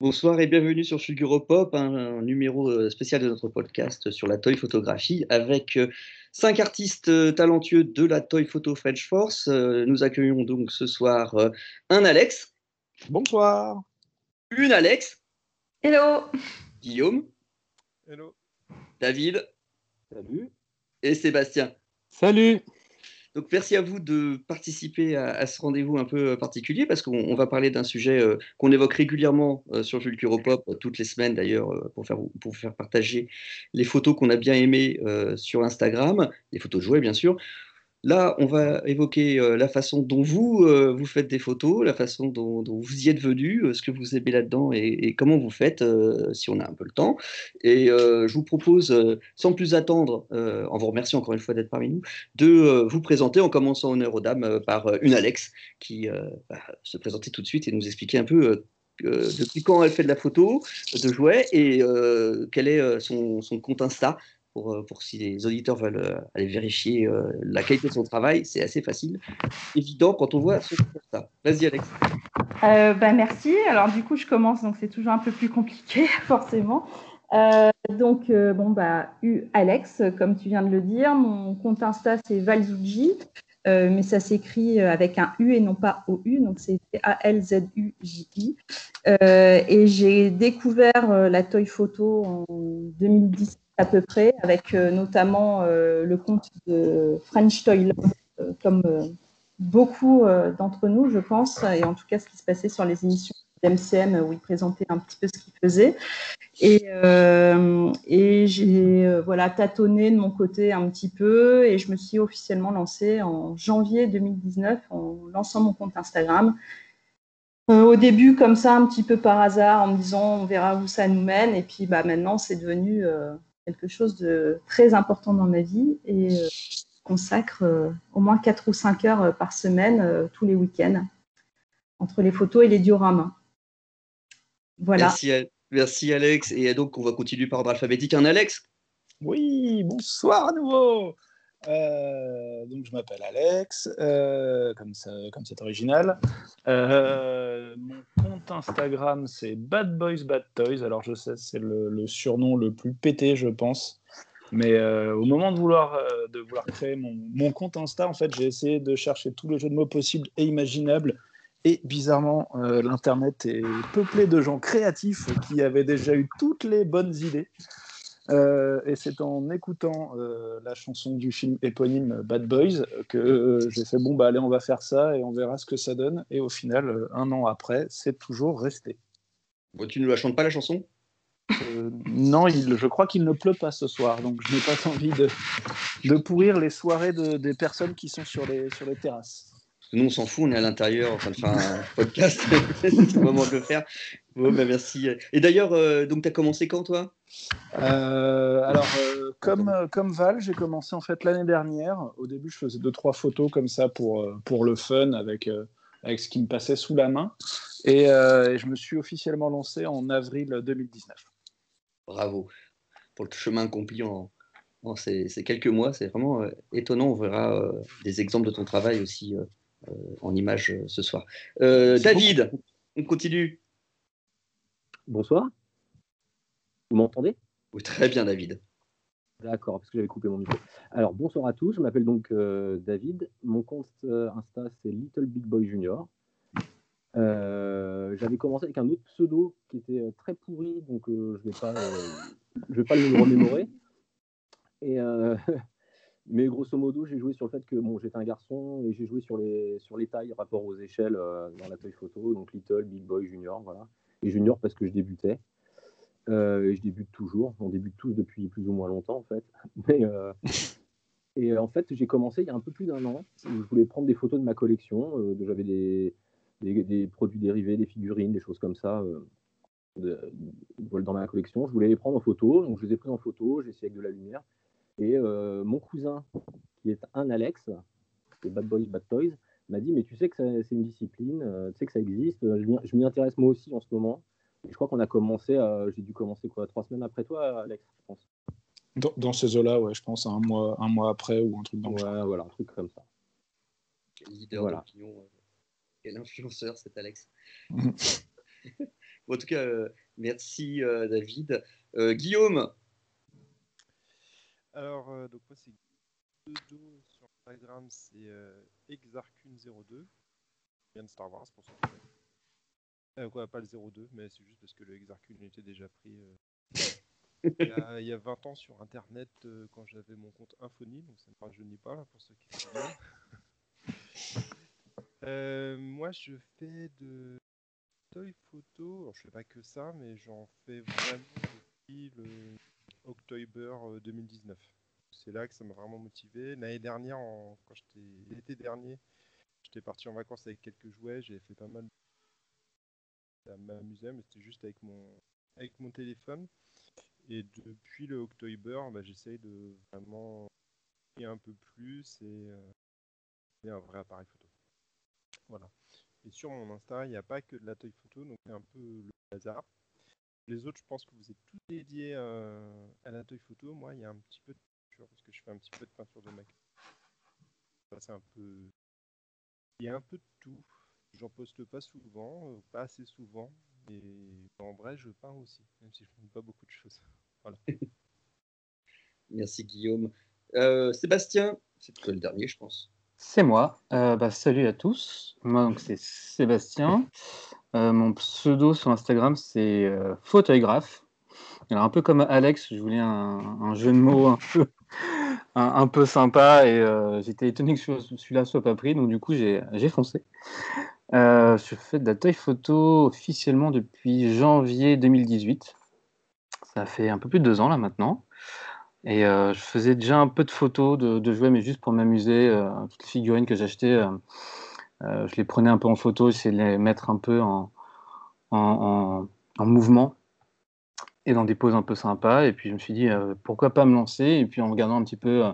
Bonsoir et bienvenue sur Fulguropop, un, un numéro euh, spécial de notre podcast sur la toy photographie avec euh, cinq artistes euh, talentueux de la toy photo French Force. Nous accueillons donc ce soir un Alex, Bonsoir. une Alex, Hello Guillaume, Hello. David Salut. et Sébastien. Salut. Donc merci à vous de participer à, ce rendez-vous un peu euh, particulier parce qu'on on va parler d'un sujet euh, qu'on évoque régulièrement euh, sur Vulturopop euh, toutes les semaines d'ailleurs pour faire, faire partager les photos qu'on a bien aimées sur Instagram, les photos jouées bien sûr. Là, on va évoquer euh, la façon dont vous, euh, vous faites des photos, la façon dont, vous y êtes venu, euh, ce que vous aimez là-dedans et, comment vous faites, si on a un peu le temps. Et je vous propose, sans plus attendre, en vous remerciant encore une fois d'être parmi nous, de vous présenter en commençant honneur aux dames par une Alex qui va se présenter tout de suite et nous expliquer un peu depuis quand elle fait de la photo, de jouets et quel est son compte Insta. Euh, pour si les auditeurs veulent euh, aller vérifier euh, la qualité de son travail, c'est assez facile, évident quand on voit compte Insta. Vas-y Alex. Euh, bah, Merci. Alors du coup, je commence, donc c'est toujours un peu plus compliqué, forcément. Donc, bon, bah, U Alex, comme tu viens de le dire. Mon compte Insta, c'est Valzuji, mais ça s'écrit avec un U et non pas OU, donc c'est A-L-Z-U-J-I. Et j'ai découvert la toy photo en 2010 à peu près, avec euh, notamment euh, le compte de French Toy Love, euh, comme beaucoup d'entre nous, je pense, et en tout cas ce qui se passait sur les émissions d'MCM où il présentait un petit peu ce qu'il faisait. Et, j'ai voilà, tâtonné de mon côté un petit peu et je me suis officiellement lancée en janvier 2019 en lançant mon compte Instagram. Au début, comme ça, un petit peu par hasard, en me disant on verra où ça nous mène. Et puis bah, maintenant, c'est devenu quelque chose de très important dans ma vie et euh, je consacre euh, au moins 4 ou 5 heures euh, par semaine, tous les week-ends, entre les photos et les dioramas. Voilà. Merci, merci Alex. Et donc on va continuer par ordre alphabétique. Un Alex? Oui, bonsoir à nouveau. Euh, donc je m'appelle Alex, euh, comme ça, c'est original. Euh, mon compte Instagram c'est Bad Boys Bad Toys. Alors je sais c'est le, surnom le plus pété je pense. Mais au moment de vouloir, de vouloir créer mon, mon compte Insta, en fait, j'ai essayé de chercher tous les jeux de mots possibles et imaginables. Et bizarrement, l'Internet est peuplé de gens créatifs qui avaient déjà eu toutes les bonnes idées. Euh, et c'est en écoutant euh, la chanson du film éponyme Bad Boys que euh, j'ai fait bon, bah allez, on va faire ça et on verra ce que ça donne. Et au final, un an après, c'est toujours resté. Bon, Tu ne la chantes pas la chanson? Non, il, je crois qu'il ne pleut pas ce soir, donc je n'ai pas envie de, de pourrir les soirées de- des personnes qui sont sur les, sur les terrasses. Nous, on s'en fout, on est à l'intérieur en train de faire un podcast. c'est le moment de le faire. Bon, ben, merci. Et d'ailleurs, euh, donc, tu as commencé quand, toi? Euh, alors, euh, comme, euh, comme Val, j'ai commencé en fait l'année dernière. Au début, je faisais deux, trois photos comme ça pour, pour le fun avec, avec ce qui me passait sous la main. Et, et je me suis officiellement lancé en avril 2019. Bravo pour le chemin accompli en, en ces, ces quelques mois. C'est vraiment étonnant. On verra des exemples de ton travail aussi en images euh, ce soir. Euh, David, on continue. Bonsoir. Vous m'entendez? Oui, très bien, David. D'accord, parce que j'avais coupé mon micro. Alors, bonsoir à tous. Je m'appelle donc euh, David. Mon compte euh, Insta, c'est Little Big Boy Junior. Euh, j'avais commencé avec un autre pseudo qui était euh, très pourri, donc euh, je ne vais, pas, euh, je vais pas le remémorer. Et, euh, mais grosso modo, j'ai joué sur le fait que bon, j'étais un garçon et j'ai joué sur les, sur les tailles rapport aux échelles euh, dans la toy photo, donc Little, Big Boy, Junior, voilà. Et Junior parce que je débutais. Euh, et je débute toujours. On débute tous depuis plus ou moins longtemps, en fait. Euh, et en fait, j'ai commencé il y a un peu plus d'un an. Je voulais prendre des photos de ma collection. J'avais des, des, produits dérivés, des figurines, des choses comme ça dans ma collection. Je voulais les prendre en photo. Donc, je les ai prises en photo. J'ai essayé avec de la lumière. Et euh, mon cousin, qui est un Alex, c'est Bad Boys, Bad Toys, m'a dit Mais tu sais que ça- c'est une discipline, euh, tu sais que ça existe. Je m'y- je m'y intéresse moi aussi en ce moment. Et je crois qu'on a commencé, euh, j'ai dû commencer quoi, trois semaines après toi, Alex, je pense. Dans, dans ces eaux-là, ouais, je pense un mois, un mois après ou un truc dans le voilà, un truc comme ça. Quel leader Voilà. d'opinion, euh, quel influenceur, cet Alex. En tout cas, merci David. Guillaume Alors, donc moi, c'est pseudo sur Instagram, c'est Exarcune02. Vient de Star Wars pour ça. Euh, quoi, pas le 02, mais c'est juste parce que le Exarcune était déjà pris il, y a, 20 ans sur internet quand j'avais mon compte Infony, donc ça ne rajeunit pas là, pour ceux qui euh, moi, je fais de toy photo. Alors, je fais pas que ça, mais j'en fais vraiment depuis le October 2019. Euh, C'est là que ça m'a vraiment motivé. L'année dernière, quand j'étais l'été dernier, j'étais parti en vacances avec quelques jouets. J'ai fait pas mal. Ça m'amusait, mais c'était juste avec mon avec mon téléphone. Et depuis le October, bah, j'essaye de vraiment un peu plus et, euh, un vrai appareil photo. Voilà. Et sur mon Insta, il n'y a pas que de la toy photo, donc c'est un peu le hasard. Les autres, je pense que vous êtes tous dédiés euh, à la toy photo. Moi, il y a un petit peu de peinture, parce que je fais un petit peu de peinture de mec. c'est un peu. Il y a un peu de tout. J'en poste pas souvent, euh, pas assez souvent. Et en vrai, je peins aussi, même si je ne fais pas beaucoup de choses. Voilà. Merci Guillaume. Euh, Sébastien, c'est le dernier, je pense. C'est moi. Euh, bah, salut à tous. Moi, donc, c'est Sébastien. Euh, mon pseudo sur Instagram, c'est euh, photographe. Alors, un peu comme Alex, je voulais un, jeu de mots un peu, un, sympa et j'étais étonné que celui-là soit pas pris, donc du coup, j'ai foncé. je fais de la taille photo officiellement depuis janvier 2018. Ça fait un peu plus de deux ans là maintenant. Et euh, je faisais déjà un peu de photos de, jouets, mais juste pour m'amuser. Euh, toutes les figurines que j'achetais, euh, je les prenais un peu en photo, de les mettre un peu en, en, en, mouvement et dans des poses un peu sympas. Et puis je me suis dit, pourquoi pas me lancer? Et puis en regardant un petit peu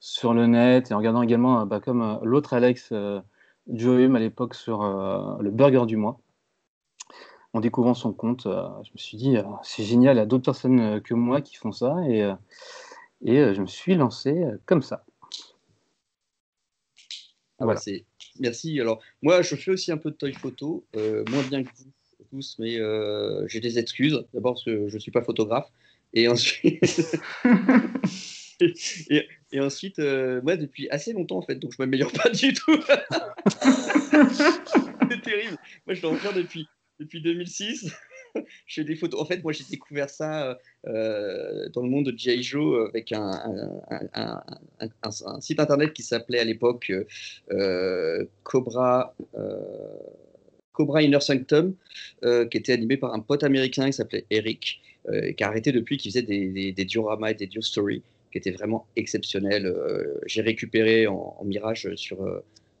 sur le net et en regardant également, bah, comme l'autre Alex Joem à l'époque sur le Burger du mois en découvrant son compte, je me suis dit, c'est génial, il y a d'autres personnes que moi qui font ça. Et, euh, je me suis lancé euh, comme ça. Ah voilà. Merci. Alors, moi, je fais aussi un peu de toy photo, euh, moins bien que vous tous, mais j'ai des excuses. D'abord parce que je ne suis pas photographe. Et ensuite, et, ensuite moi, depuis assez longtemps, en fait, donc je ne m'améliore pas du tout. C'est terrible. Moi, je dois en faire depuis, depuis 2006. j'ai des photos. En fait, moi, j'ai découvert ça euh, dans le monde de G.I. Joe avec un, site internet qui s'appelait à l'époque euh, Cobra. Euh, Cobra Inner Sanctum, qui était animé par un pote américain qui s'appelait Eric, qui a arrêté depuis, qui faisait des, dioramas et des dio stories, qui étaient vraiment exceptionnels. J'ai récupéré en, mirage sur,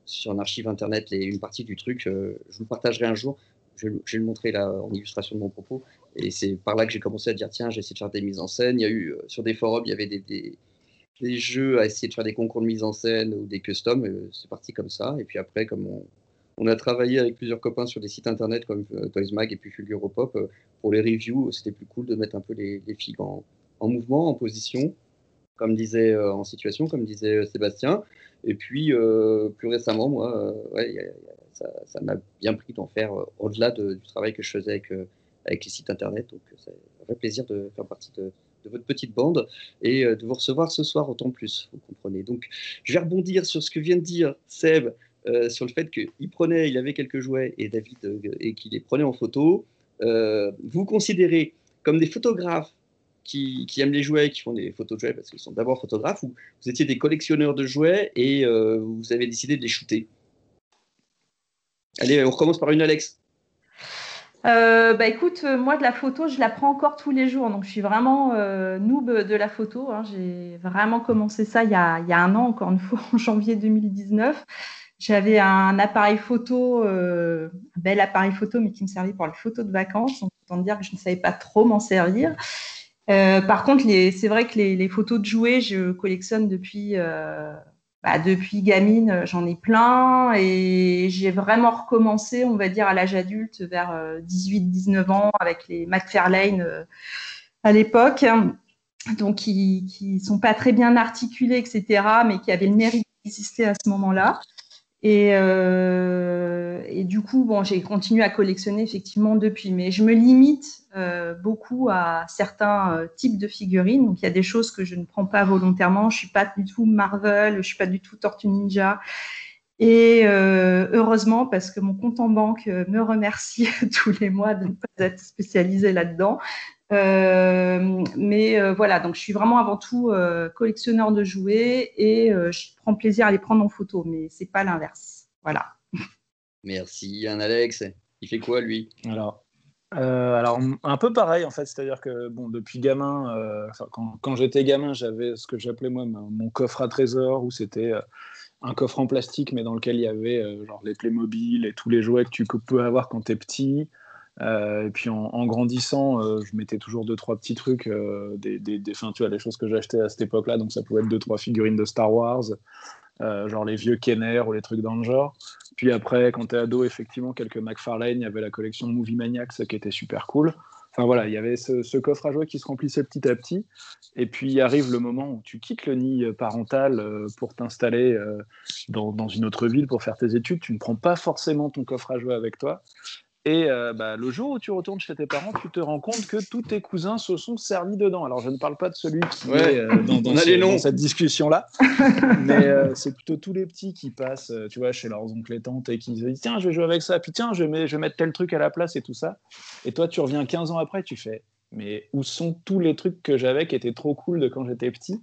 sur un archive internet une partie du truc. je vous partagerai un jour je, vais le montrer là en illustration de mon propos. Et c'est par là que j'ai commencé à dire tiens, j'ai essayé de faire des mises en scène. Il y a eu euh, sur des forums, il y avait des, jeux à essayer de faire des concours de mise en scène ou des customs. C'est parti comme ça. Et puis après, comme on, a travaillé avec plusieurs copains sur des sites internet comme euh, Toys Mag et puis Fulguro Pop euh, pour les reviews, c'était plus cool de mettre un peu les, les figues en, mouvement, en position, comme disait en situation, comme disait Sébastien. Et puis plus récemment, moi, ça m'a bien pris d'en faire euh, au-delà du travail que je faisais avec, euh, les sites internet. Donc, c'est un vrai plaisir de faire partie de, votre petite bande et euh, de vous recevoir ce soir autant plus, vous comprenez. Donc, je vais rebondir sur ce que vient de dire Seb sur le fait qu'il prenait, il avait quelques jouets et David et qu'il les prenait en photo. vous considérez comme des photographes qui, aiment les jouets, qui font des photos de jouets parce qu'ils sont d'abord photographes, ou vous étiez des collectionneurs de jouets et vous avez décidé de les shooter Allez, on recommence par une Alex. Euh, bah écoute, euh, moi de la photo, je la prends encore tous les jours, donc je suis vraiment euh, noob de la photo. Hein. J'ai vraiment commencé ça il y, a, il y, a, un an, encore une fois, en janvier 2019. J'avais un appareil photo, un bel appareil photo, mais qui me servait pour les photos de vacances. Donc, autant dire que je ne savais pas trop m'en servir. Par contre, c'est vrai que les, photos de jouets, je collectionne depuis bah, depuis gamine, j'en ai plein et j'ai vraiment recommencé, on va dire, à l'âge adulte, vers 18-19 euh, ans, avec les McFarlane euh, à l'époque, donc qui, qui sont pas très bien articulés, etc., mais qui avaient le mérite d'exister à ce moment-là. Et, euh, et, du coup, bon, j'ai continué à collectionner effectivement depuis, mais je me limite euh, beaucoup à certains euh, types de figurines. Donc, il y a des choses que je ne prends pas volontairement. Je suis pas du tout Marvel, je suis pas du tout Tortue Ninja. Et euh, heureusement, parce que mon compte en banque euh, me remercie tous les mois de ne pas être spécialisé là-dedans. Euh, mais euh, voilà, donc je suis vraiment avant tout euh, collectionneur de jouets et je prends plaisir à les prendre en photo, mais c'est pas l'inverse. Voilà. Merci, Yann Alex. Il fait quoi lui? Alors, alors un peu pareil en fait, c'est-à-dire que bon, depuis gamin, quand, quand j'étais gamin, j'avais ce que j'appelais moi mon coffre à trésor où c'était un coffre en plastique mais dans lequel il y avait genre les Playmobil et tous les jouets que tu peux avoir quand tu es petit. Euh, et puis en, grandissant, euh, je mettais toujours deux trois petits trucs, euh, des, des, des, fin, tu vois, les choses que j'achetais à cette époque-là. Donc ça pouvait être deux trois figurines de Star Wars, genre les vieux Kenner ou les trucs dans le genre. Puis après, quand t'es ado, effectivement, quelques McFarlane, il y avait la collection Movie Maniacs qui était super cool. Enfin voilà, il y avait ce, coffre à jouer qui se remplissait petit à petit. Et puis arrive le moment où tu quittes le nid parental pour t'installer dans, dans, une autre ville pour faire tes études. Tu ne prends pas forcément ton coffre à jouer avec toi. Et euh, bah, le jour où tu retournes chez tes parents, tu te rends compte que tous tes cousins se sont servis dedans. Alors, je ne parle pas de celui qui est euh, dans, dans, cette discussion-là, mais euh, c'est plutôt tous les petits qui passent, tu vois, chez leurs oncles et tantes et qui disent Tiens, je vais jouer avec ça, puis tiens, je vais, je vais mettre tel truc à la place et tout ça. Et toi, tu reviens 15 ans après, tu fais Mais où sont tous les trucs que j'avais qui étaient trop cool de quand j'étais petit?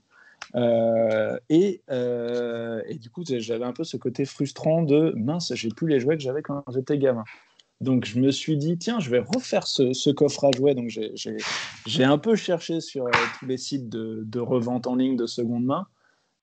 Et, et, du coup, j'avais un peu ce côté frustrant de mince, j'ai plus les jouets que j'avais quand j'étais gamin. Donc je me suis dit, tiens, je vais refaire ce, coffre à jouets. Donc j'ai un peu cherché sur euh, tous les sites de, revente en ligne de seconde main.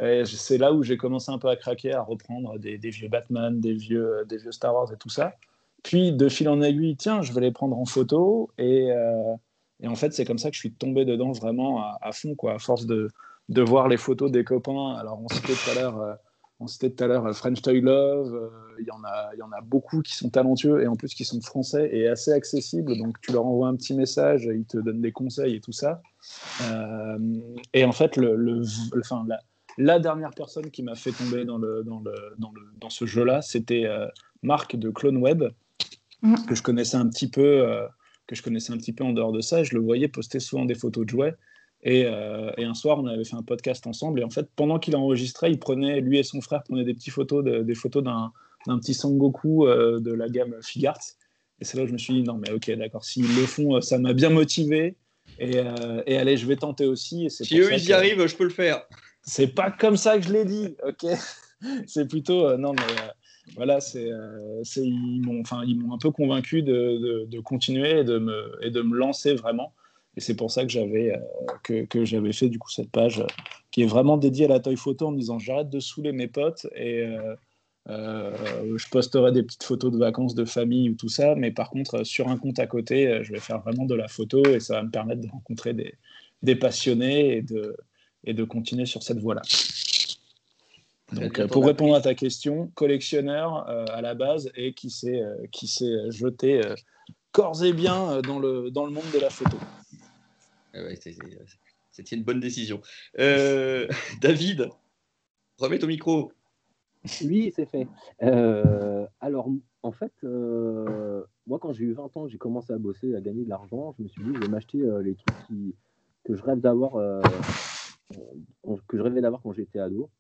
Et c'est là où j'ai commencé un peu à craquer, à reprendre des, vieux Batman, des vieux, euh, des vieux Star Wars et tout ça. Puis de fil en aiguille, tiens, je vais les prendre en photo. Et, euh, et en fait, c'est comme ça que je suis tombé dedans vraiment à, fond, quoi, à force de, de, voir les photos des copains. Alors on citait tout à l'heure on citait tout à l'heure French Toy Love, euh, il y, en a, y en a beaucoup qui sont talentueux et en plus qui sont français et assez accessibles. Donc tu leur envoies un petit message, ils te donnent des conseils et tout ça. Euh, et en fait, le, enfin, la, dernière personne qui m'a fait tomber dans, le, dans, le, dans, le, dans ce jeu-là, c'était euh, Marc de Clone Web, mm. que je connaissais un petit peu. que je connaissais un petit peu en dehors de ça, je le voyais poster souvent des photos de jouets, euh, et, un soir, on avait fait un podcast ensemble. Et en fait, pendant qu'il enregistrait, il prenait, lui et son frère prenaient des petites photos, des photos d'un, petit Sangoku euh, de la gamme Figart. Et c'est là où je me suis dit, non, mais ok, d'accord, s'ils le font, euh, ça m'a bien motivé. Et, et, allez, je vais tenter aussi. Et si eux, ils y arrivent, je peux le faire. C'est pas comme ça que je l'ai dit, ok? C'est plutôt, non, mais voilà, c'est, ils, m'ont, enfin, ils m'ont un peu convaincu de, de, de, continuer et de, me, et de me lancer vraiment. Et c'est pour ça que j'avais euh, que, j'avais fait du coup cette page euh, qui est vraiment dédiée à la toy photo en me disant j'arrête de saouler mes potes et euh, je posterai des petites photos de vacances de famille ou tout ça, mais par contre sur un compte à côté, je vais faire vraiment de la photo et ça va me permettre de rencontrer des, des passionnés et de, et de continuer sur cette voie-là. Donc, pour répondre à ta question, collectionneur à la base et qui s'est s'est jeté corps et bien dans le, dans le monde de la photo. C'était une bonne décision. Euh, David, remets ton micro. Oui, c'est fait. Euh, alors, en fait, euh, moi, quand j'ai eu 20 ans, j'ai commencé à bosser, à gagner de l'argent. Je me suis dit, je vais m'acheter les trucs que je rêvais d'avoir quand j'étais ado.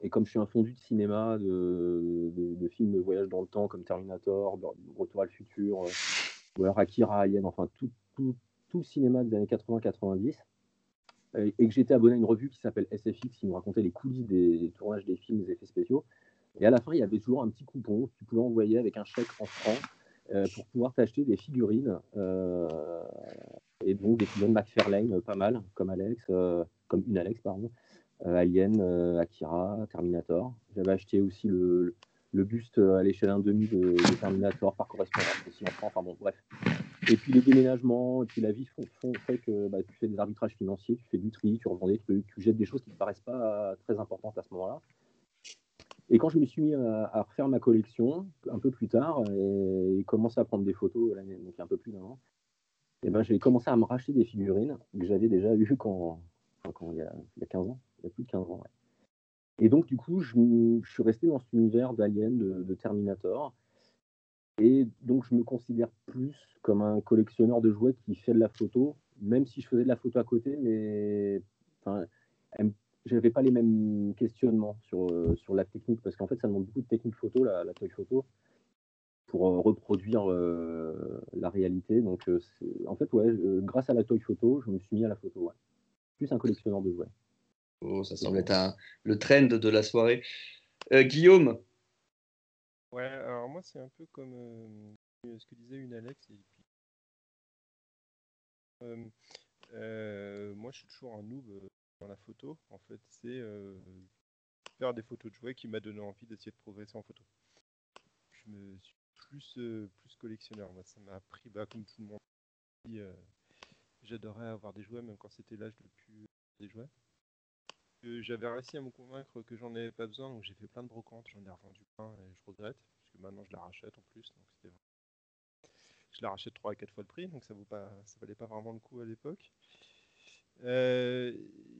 Et comme je suis un fondu de cinéma, de, films de voyage dans le temps comme Terminator, Retour à le futur, ou alors Akira, enfin tout, tout cinéma des années 80-90 euh, et que j'étais abonné à une revue qui s'appelle SFX qui nous racontait les coulisses des tournages des films, des effets spéciaux. Et à la fin, il y avait toujours un petit coupon que tu pouvais envoyer avec un chèque en francs euh, pour pouvoir t'acheter des figurines. Euh, et donc des figurines McFarlane, pas mal, comme Alex, comme une Alex, pardon. Alien, Akira, Terminator. J'avais acheté aussi le, buste à l'échelle 1,5 de, Terminator par correspondance aussi en France. Enfin bon, bref. Et puis les déménagements, et puis la vie font, font fait que bah, tu fais des arbitrages financiers, tu fais du tri, tu revends des trucs, tu jettes des choses qui ne paraissent pas très importantes à ce moment-là. Et quand je me suis mis à, refaire ma collection, un peu plus tard, et, commencer à prendre des photos, donc un peu plus d'un an, et ben, j'ai commencé à me racheter des figurines que j'avais déjà eues quand, il, y a, il, y a, 15 ans, il y a plus de 15 ans. Et donc, du coup, je, suis resté dans cet univers d'Alien, de Terminator. Et donc, je me considère plus comme un collectionneur de jouets qui fait de la photo, même si je faisais de la photo à côté, mais enfin, je n'avais pas les mêmes questionnements sur, euh, sur la technique, parce qu'en fait, ça demande beaucoup de technique photo, la, la toy photo, pour euh, reproduire euh, la réalité. Donc, en fait, ouais, grâce à la toy photo, je me suis mis à la photo. Ouais. Plus un collectionneur de jouets. Oh, ça semble être un, le trend de la soirée. Guillaume Ouais, alors moi, c'est un peu comme ce que disait une Alex. Et puis... moi, je suis toujours un noob dans la photo, en fait, c'est euh, faire des photos de jouets qui m'a donné envie d'essayer de progresser en photo. Je me suis plus, euh, plus collectionneur. Moi, ça m'a appris, bah, comme tout le monde euh, j'adorais avoir des jouets, même quand c'était l'âge de plus des jouets. J'avais réussi à me convaincre que j'en avais pas besoin, donc j'ai fait plein de brocantes, j'en ai revendu plein et je regrette, parce que maintenant je la rachète en plus. Donc je la rachète 3 à 4 fois le prix, donc ça vaut pas, ça valait pas vraiment le coup à l'époque. Euh,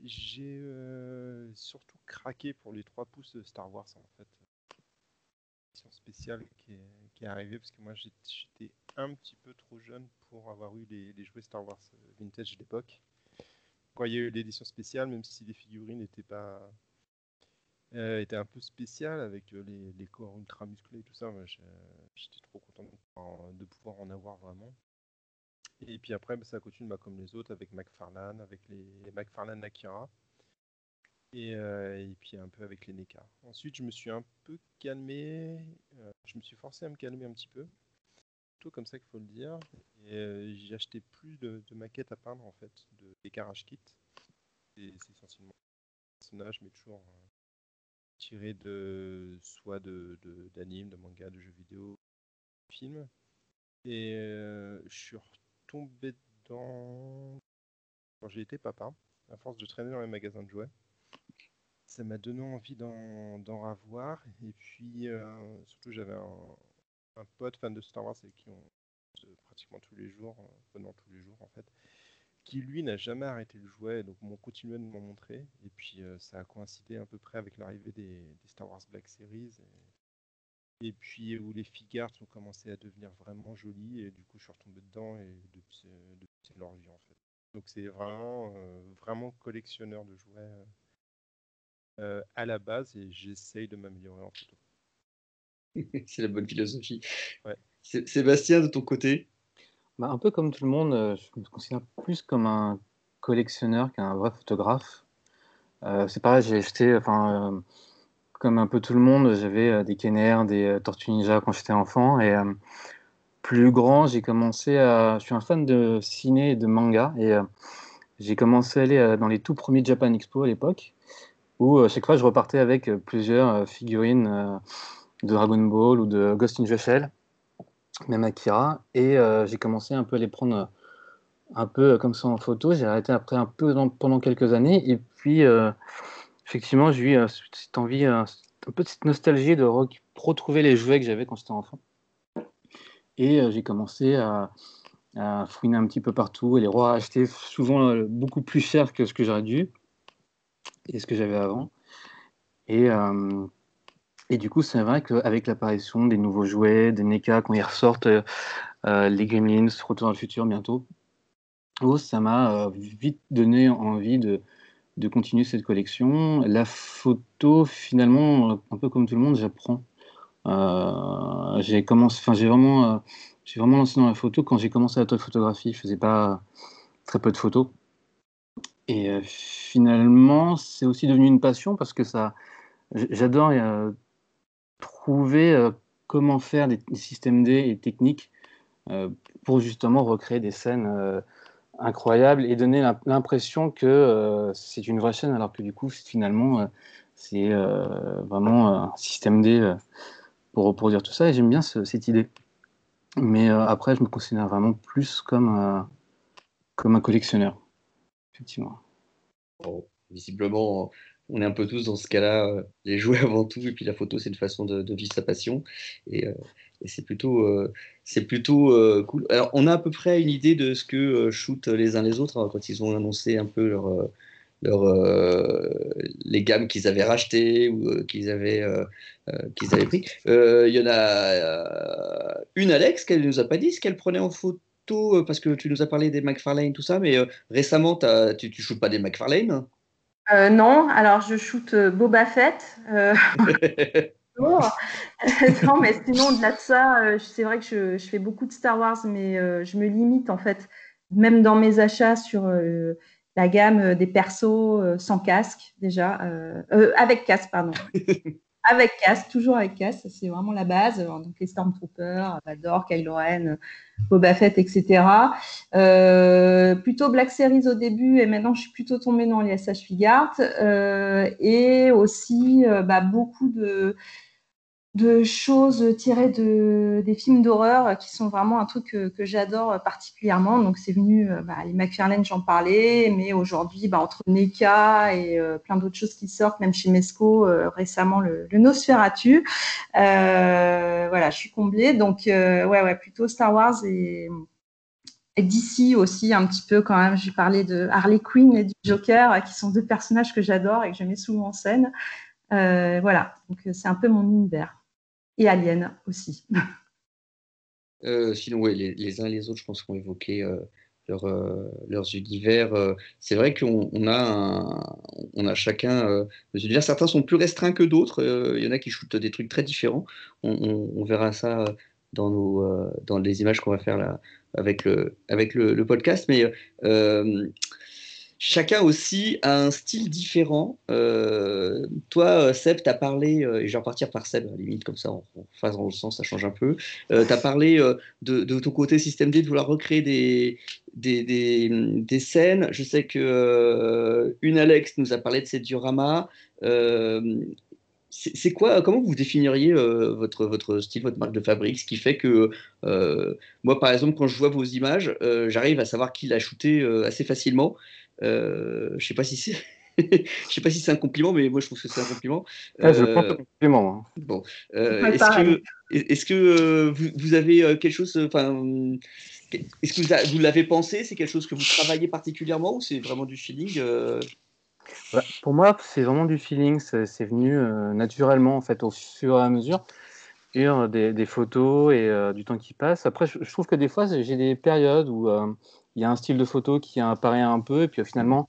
j'ai euh, surtout craqué pour les 3 pouces Star Wars en fait. Édition spéciale qui est, qui est arrivée parce que moi j'étais un petit peu trop jeune pour avoir eu les, les jouets Star Wars euh, vintage de l'époque. Quand il y a eu l'édition spéciale, même si les figurines n'étaient pas euh, étaient un peu spéciales avec les, les, corps ultra musclés et tout ça, j'étais trop content de, pouvoir en avoir vraiment. Et puis après, bah, ça continue bah, comme les autres avec McFarlane, avec les, McFarlane Akira. Et, euh, puis un peu avec les NECA. Ensuite, je me suis un peu calmé. Euh, je me suis forcé à me calmer un petit peu. Plutôt comme ça qu'il faut le dire. Et euh, j'ai acheté plus de, maquettes à peindre en fait, de, des Garage Kit. C'est essentiellement un personnage, mais toujours tiré de soit de d'anime, de, de, manga, de jeux vidéo, de films. Et je suis tombé dedans quand j'ai été papa, à force de traîner dans les magasins de jouets. Ça m'a donné envie d'en avoir. Et puis, euh, surtout, j'avais un, pote fan de Star Wars avec qui on pratiquement tous les jours, pendant euh, tous les jours en fait, qui lui n'a jamais arrêté le jouet, donc m'ont continué de m'en montrer. Et puis, euh, ça a coïncidé à peu près avec l'arrivée des, Star Wars Black Series. Et puis où les figures ont commencé à devenir vraiment jolies et du coup je suis retombé dedans et depuis, c'est leur vie en fait. Donc c'est vraiment euh, vraiment collectionneur de jouets à la base et j'essaye de m'améliorer en photo. c'est la bonne philosophie. Ouais. Sébastien, de ton côté? Bah, Un peu comme tout le monde, je me considère plus comme un collectionneur qu'un vrai photographe. c'est pareil, j'ai acheté, enfin, comme un peu tout le monde, j'avais euh, des Kenner, des euh, Tortues Ninja quand j'étais enfant. Et euh, plus grand, j'ai commencé à. Je suis un fan de ciné et de manga. Et j'ai commencé à aller dans les tout premiers Japan Expo à l'époque, où chaque fois je repartais avec plusieurs figurines de Dragon Ball ou de Ghost in the Shell, même Akira. Et j'ai commencé un peu à les prendre un peu comme ça en photo. J'ai arrêté après un peu pendant quelques années. Et puis effectivement, j'ai eu euh, cette envie, euh, un peu cette nostalgie de retrouver les jouets que j'avais quand j'étais enfant. Et euh, j'ai commencé à, fouiner un petit peu partout et les acheter souvent beaucoup plus cher que ce que j'aurais dû et ce que j'avais avant. Et, et du coup, c'est vrai qu'avec l'apparition des nouveaux jouets, des NECA, quand ils ressortent, les Gremlins, Retour dans le futur bientôt, oh, ça m'a vite donné envie de, de continuer cette collection. La photo, finalement, un peu comme tout le monde, j'apprends. Euh, j'ai commencé, enfin j'ai vraiment, euh, j'ai vraiment lancé dans la photo quand j'ai commencé la photographie. Je faisais pas très peu de photos. Et euh, finalement, c'est aussi devenu une passion parce que ça, j'adore trouver comment faire des, systèmes D et techniques pour justement recréer des scènes incroyable et donner l'impression que euh, c'est une vraie chaîne, alors que du coup, finalement, euh, c'est euh, vraiment un système D pour reproduire tout ça. Et j'aime bien cette idée. Mais après, je me considère vraiment plus comme, comme un collectionneur, effectivement. visiblement, on est un peu tous dans ce cas-là, les jouets avant tout, et puis la photo, c'est une façon de, vivre sa passion. Et, et c'est plutôt, euh, plutôt euh, cool. Alors, on a à peu près une idée de ce que euh, shootent les uns les autres hein, quand ils ont annoncé un peu leur, leur, euh, les gammes qu'ils avaient rachetées ou euh, qu'ils avaient, euh, qu'ils avaient pris. Il y en a une, Alex, qu'elle ne nous a pas dit ce qu'elle prenait en photo, parce que tu nous as parlé des McFarlane, tout ça, mais récemment, tu ne shootes pas des McFarlane Non, alors je shoot Boba Fett. non, mais sinon, au-delà de ça, c'est vrai que je, je, fais beaucoup de Star Wars, mais je me limite en fait, même dans mes achats sur la gamme euh, des persos euh, sans casque déjà, euh, avec casque pardon. avec casque, toujours avec casque, c'est vraiment la base. Donc les Stormtroopers, Vador, Kylo Ren, Boba Fett, etc. plutôt Black Series au début et maintenant je suis plutôt tombée dans les SH Figart et aussi bah, beaucoup de de choses tirées de, des films d'horreur qui sont vraiment un truc que, j'adore particulièrement. Donc c'est venu, euh, bah, les McFarlane, j'en parlais, mais aujourd'hui, bah, entre NECA et euh, plein d'autres choses qui sortent, même chez Mesco, euh, récemment le, Nosferatu. voilà, je suis comblée. Donc ouais, ouais, plutôt Star Wars et, et d'ici aussi un petit peu quand même. J'ai parlé de Harley Quinn et du Joker, qui sont deux personnages que j'adore et que je mets souvent en scène. voilà, donc c'est un peu mon univers et Alien aussi. Euh, sinon, oui, les, uns et les autres, je pense qu'on évoqué euh, euh, leurs univers. c'est vrai qu'on on a, on a chacun des univers. Certains sont plus restreints que d'autres. Il y en a qui shootent des trucs très différents. On, verra ça dans, nos, dans les images qu'on va faire là avec le, avec le podcast. Mais chacun aussi a un style différent. Euh, toi, euh, Seb, tu as parlé, euh, et je vais repartir par Seb, à la limite, comme ça, en, phase dans le sens, ça change un peu. tu as parlé de, ton côté système D, de vouloir recréer des, des, scènes. Je sais que une Alex nous a parlé de ces dioramas. c'est quoi, comment vous définiriez votre, votre style, votre marque de fabrique Ce qui fait que moi, par exemple, quand je vois vos images, j'arrive à savoir qui l'a shooté assez facilement. Euh, je sais pas si c'est. je sais pas si c'est un compliment, mais moi je trouve que c'est un compliment. Ah, je pense un compliment. Hein. Bon, euh, est-ce que, est que euh, vous, vous, avez quelque chose, enfin, est-ce que vous, l'avez pensé C'est quelque chose que vous travaillez particulièrement ou c'est vraiment du feeling Pour moi, c'est vraiment du feeling. C'est venu naturellement en fait au fur et à mesure. Des, des, photos et du temps qui passe. Après, je, je trouve que des fois, j'ai des périodes où il y a un style de photo qui apparaît un peu, et puis finalement,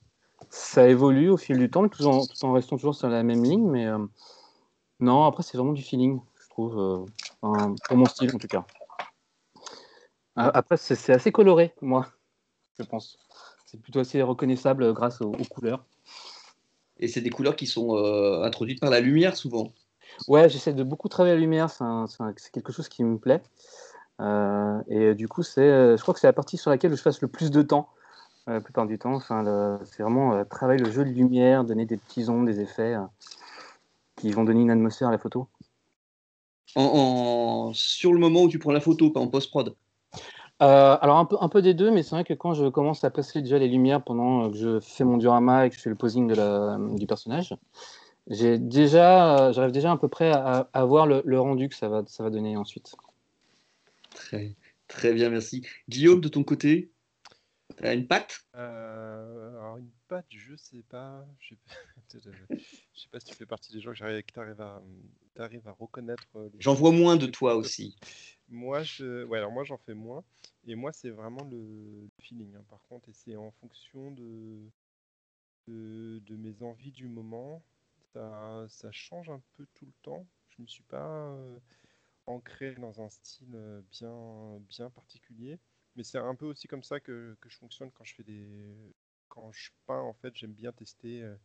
ça évolue au fil du temps, tout en, tout en restant toujours sur la même ligne. Mais euh, non, après, c'est vraiment du feeling, je trouve, euh, pour mon style en tout cas. Euh, après, c'est assez coloré, moi, je pense. C'est plutôt assez reconnaissable grâce aux, couleurs. Et c'est des couleurs qui sont introduites par la lumière souvent. Ouais, j'essaie de beaucoup travailler la lumière, c'est quelque chose qui me plaît. Euh, et du coup, c'est, euh, je crois que c'est la partie sur laquelle je passe le plus de temps, euh, la plupart du temps. Enfin, c'est vraiment travailler le jeu de lumière, donner des petits ondes, des effets qui vont donner une atmosphère à la photo. En, sur le moment où tu prends la photo, pas en post-prod alors un peu, un peu des deux, mais c'est vrai que quand je commence à passer déjà les lumières pendant que je fais mon diorama et que je fais le posing de la, du personnage, j'ai déjà, j'arrive déjà à peu près à, à voir le, le, rendu que ça va, ça va donner ensuite. Très, très bien, merci. Guillaume, de ton côté, tu as une patte? Euh, Alors, une patte, je sais pas. Je sais pas si tu fais partie des gens que tu arrives à, à reconnaître. Euh, j'en vois moins de toi aussi. Moi, je, ouais, alors moi j'en fais moins. Et moi, c'est vraiment le, feeling, hein, par contre, et c'est en fonction de, de, mes envies du moment. Ça, ça change un peu tout le temps. Je me suis pas. Euh, ancré dans un style euh, bien, bien particulier. Mais c'est un peu aussi comme ça que, que, je fonctionne quand je fais des. Quand je peins, en fait, j'aime bien tester euh,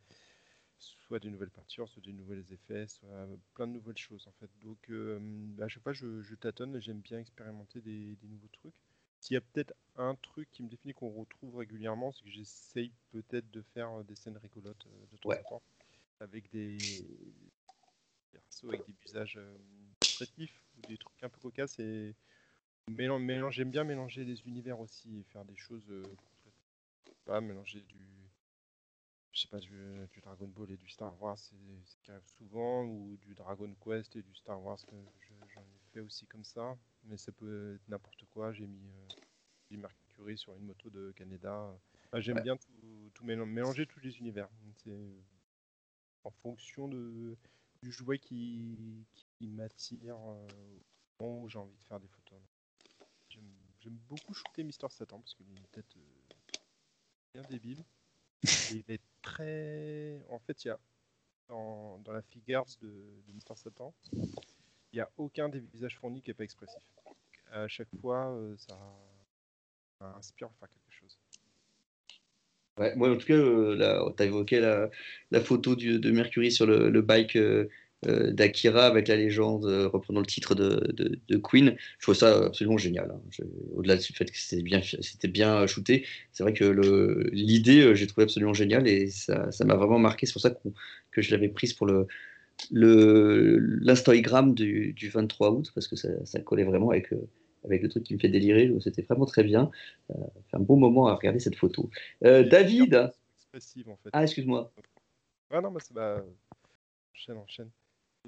soit des nouvelles peintures, soit des nouveaux effets, soit plein de nouvelles choses, en fait. Donc, euh, à chaque fois, je, je tâtonne et j'aime bien expérimenter des, des nouveaux trucs. S'il y a peut-être un truc qui me définit qu'on retrouve régulièrement, c'est que j'essaye peut-être de faire des scènes rigolotes de temps en temps, avec des, persos, avec des visages ou des trucs un peu cocasses et mélange, j'aime bien mélanger les univers aussi et faire des choses euh, pas mélanger du je sais pas du, Dragon Ball et du Star Wars c'est ce qui arrive souvent ou du Dragon Quest et du Star Wars j'en ai fait aussi comme ça mais ça peut être n'importe quoi j'ai mis euh, du Mercury sur une moto de Canada. J'aime Ouais. bien tout, tout mélan- mélanger tous les univers. C'est en fonction de, du jouet qui, qui m'attire euh, au moment où j'ai envie de faire des photos. J'aime beaucoup shooter Mister Satan parce qu'il a une tête euh, bien débile. Et il est très. En fait, il y a dans, dans la figure de, de Mister Satan, il n'y a aucun des visages fournis qui n'est pas expressif. À chaque fois, euh, ça, ça inspire à faire quelque chose. Ouais, moi, en tout cas, euh, tu as évoqué la, photo de Mercury sur le, bike euh, euh, d'Akira avec la légende euh, reprenant le titre de, Queen. Je trouve ça absolument génial. hein. Au-delà du fait que c'était bien, bien shooté, c'est vrai que l'idée, j'ai trouvé absolument géniale et ça m'a vraiment marqué. C'est pour ça que je l'avais prise pour le l'Instagram du, du 23 août parce que ça, ça collait vraiment avec, euh, avec le truc qui me fait délirer. C'était vraiment très bien. Euh, fait un bon moment à regarder cette photo. Euh, David. expressive en fait. Ah, excuse-moi. Ah non, bah, c'est bah, enchaîne, enchaîne.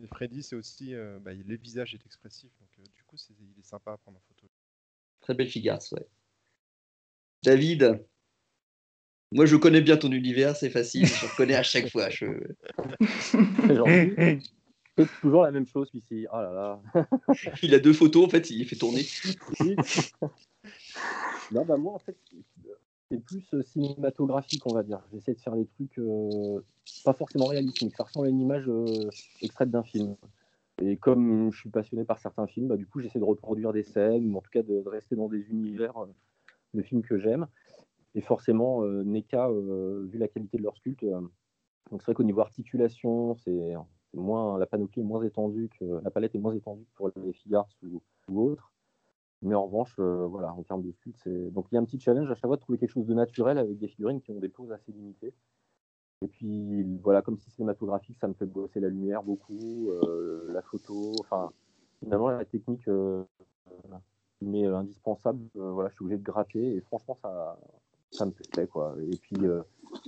Et Freddy, c'est aussi, euh, bah, les visages est expressif, donc euh, du coup, c'est, il est sympa à prendre en photo. Très belle figure, ouais. David, moi je connais bien ton univers, c'est facile, je le connais à chaque fois. je- Toujours la même chose ici. Oh là là. Il a deux photos, en fait, il fait tourner. Non, bah moi, en fait, c'est plus euh, cinématographique, on va dire. J'essaie de faire des trucs euh, pas forcément réalistes, mais que ça ressemble à une image euh, extraite d'un film. Et comme je suis passionné par certains films, bah, du coup, j'essaie de reproduire des scènes, ou en tout cas de, de rester dans des univers euh, de films que j'aime. Et forcément, NECA, vu la qualité de leur sculpte, donc c'est vrai qu'au niveau articulation, c'est moins la panoplie est moins étendue que la palette est moins étendue que pour les figures ou, ou autres. Mais en revanche, euh, voilà, en termes de sculpte, c'est donc il y a un petit challenge à chaque fois de trouver quelque chose de naturel avec des figurines qui ont des poses assez limitées. Et puis voilà, comme cinématographique, ça me fait bosser la lumière beaucoup, euh, la photo, enfin finalement la technique euh, mais indispensable. euh, voilà, je suis obligé de gratter et franchement ça, ça me plaît quoi. Et puis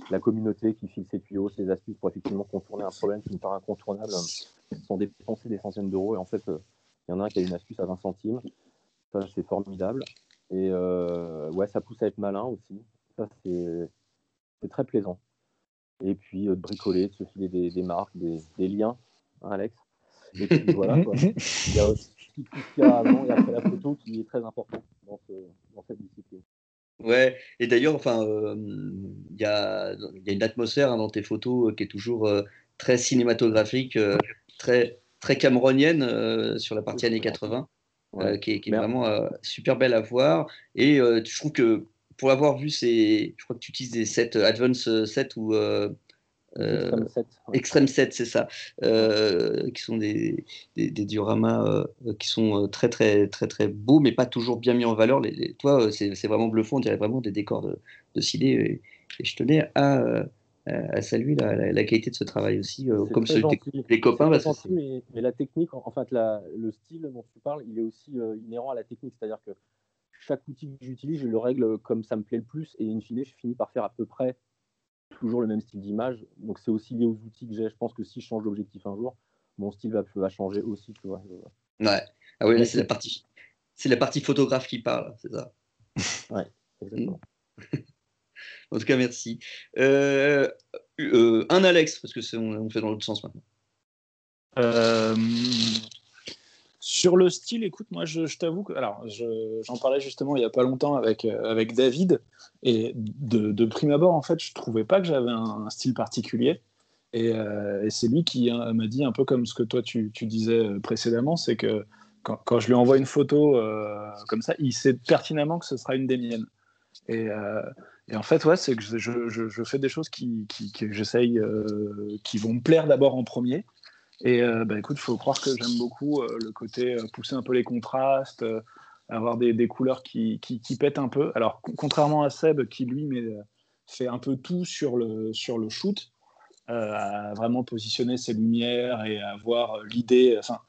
la communauté qui file ses tuyaux, ses astuces pour effectivement contourner un problème qui me paraît incontournable, sans dépenser des centaines d'euros. Et en fait, euh, il y en a un qui a une astuce à 20 centimes. Ça, c'est formidable. Et euh, ouais, ça pousse à être malin aussi. Ça, c'est c'est très plaisant. Et puis euh, de bricoler, de se filer des, des marques, des, des liens, hein, Alex. Et puis voilà, quoi. Il y a aussi tout ce qu'il y a avant et après la photo qui est très important dans, ce, dans cette discipline. Ouais, et d'ailleurs, enfin, il y a, y a une atmosphère hein, dans tes photos qui est toujours très cinématographique, très, très cameronienne sur la partie années 80, euh, Ouais. qui est, qui est Mais- vraiment euh, super belle à voir. Et euh, je trouve que pour l'avoir vu, c'est, je crois que tu utilises des sets Advance euh, 7 ou euh, euh, Extreme set, ouais. Extreme 7, c'est ça, euh, qui sont des, des, des dioramas euh, qui sont euh, très, très, très, très beaux, mais pas toujours bien mis en valeur. Les, les- toi, euh, c'est c'est vraiment bluffant, on dirait vraiment des décors de, de ciné. Et, et je tenais à, euh, à saluer la, la- la qualité de ce travail aussi, euh, comme très celui de tes- gentil. les copains. Que mais, mais la technique, en en fait, la- le style dont tu parles, il est aussi euh, inhérent à la technique. C'est-à-dire que chaque outil que j'utilise, je le règle comme ça me plaît le plus, et in fine, je finis par faire à peu près toujours le même style d'image. Donc c'est aussi lié aux outils que j'ai. Je pense que si je change d'objectif un jour, mon style va, va changer aussi, tu vois. Ouais. Ah oui, là, c'est la partie. C'est la partie photographe qui parle, c'est ça. Exactement. En tout cas, merci. Euh, euh, un Alex, parce que c'est on, on fait dans l'autre sens maintenant. Euh, sur le style, écoute, moi je, t'avoue que. Alors, je- j'en parlais justement il n'y a pas longtemps avec, euh, avec David, et de, prime abord, en fait, je trouvais pas que j'avais un, style particulier. Et, euh, et c'est lui qui hein, m'a dit un peu comme ce que toi tu, disais euh, précédemment, c'est que quand, je lui envoie une photo comme ça, il sait pertinemment que ce sera une des miennes. Et, en fait, ouais, c'est que je, fais des choses qui, qui vont me plaire d'abord en premier. Et euh, bah, écoute, il faut croire que j'aime beaucoup euh, le côté euh, pousser un peu les contrastes, euh, avoir des, couleurs qui, qui, pètent un peu. Alors, con- contrairement à Seb, qui lui met, fait un peu tout sur le, sur le shoot, à vraiment positionner ses lumières et avoir l'idée, enfin,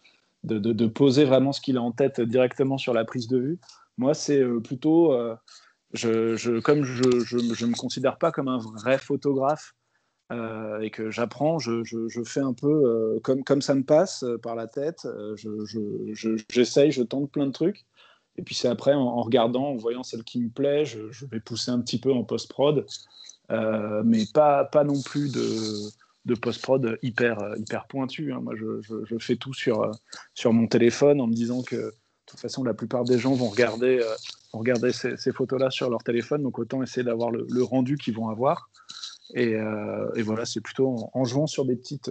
de, de, poser vraiment ce qu'il a en tête directement sur la prise de vue. Moi, c'est plutôt, je, je, comme je ne me considère pas comme un vrai photographe, euh, et que j'apprends, je, fais un peu euh, comme, comme ça me passe euh, par la tête. Je, je, j'essaye, je tente plein de trucs. Et puis c'est après, en, regardant, en voyant celle qui me plaît, je, vais pousser un petit peu en post-prod, mais pas, pas non plus de, de post-prod hyper, hyper pointu. Hein. Moi, je, fais tout sur, sur mon téléphone en me disant que de toute façon, la plupart des gens vont regarder, regarder ces, photos-là sur leur téléphone, donc autant essayer d'avoir le, rendu qu'ils vont avoir. Et, euh, et voilà, c'est plutôt en, jouant sur des petites,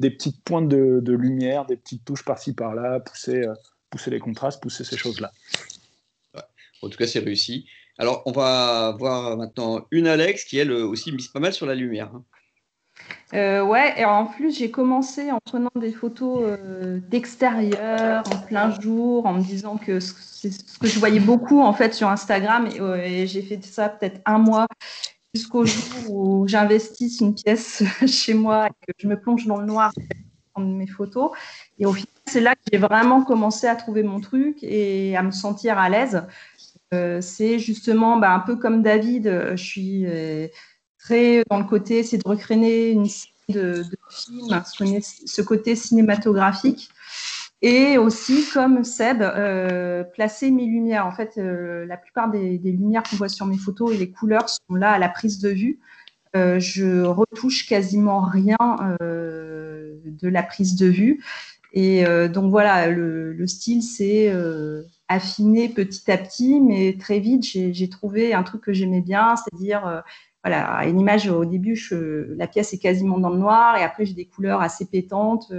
des petites pointes de, de lumière, des petites touches par-ci par-là, pousser pousser les contrastes, pousser ces choses-là. En tout cas, c'est réussi. Alors, on va voir maintenant une Alex qui, elle aussi, mise pas mal sur la lumière. Hein. Euh, ouais, et en plus, j'ai commencé en prenant des photos euh, d'extérieur, en plein jour, en me disant que c'est ce que je voyais beaucoup en fait sur Instagram. Et, et j'ai fait ça peut-être un mois jusqu'au jour où j'investisse une pièce chez moi et que je me plonge dans le noir prendre mes photos. Et au final, c'est là que j'ai vraiment commencé à trouver mon truc et à me sentir à l'aise. Euh, c'est justement bah, un peu comme David, euh, je suis euh, très dans le côté, c'est de recréer une série de films, ce côté cinématographique. Et aussi, comme Seb, placer mes lumières. En fait, la plupart des, lumières qu'on voit sur mes photos et les couleurs sont là à la prise de vue. je retouche quasiment rien de la prise de vue. Et euh, donc voilà, le, style s'est euh, affiné petit à petit, mais très vite, j'ai trouvé un truc que j'aimais bien, c'est-à-dire, euh, voilà, une image au début, la pièce est quasiment dans le noir, et après j'ai des couleurs assez pétantes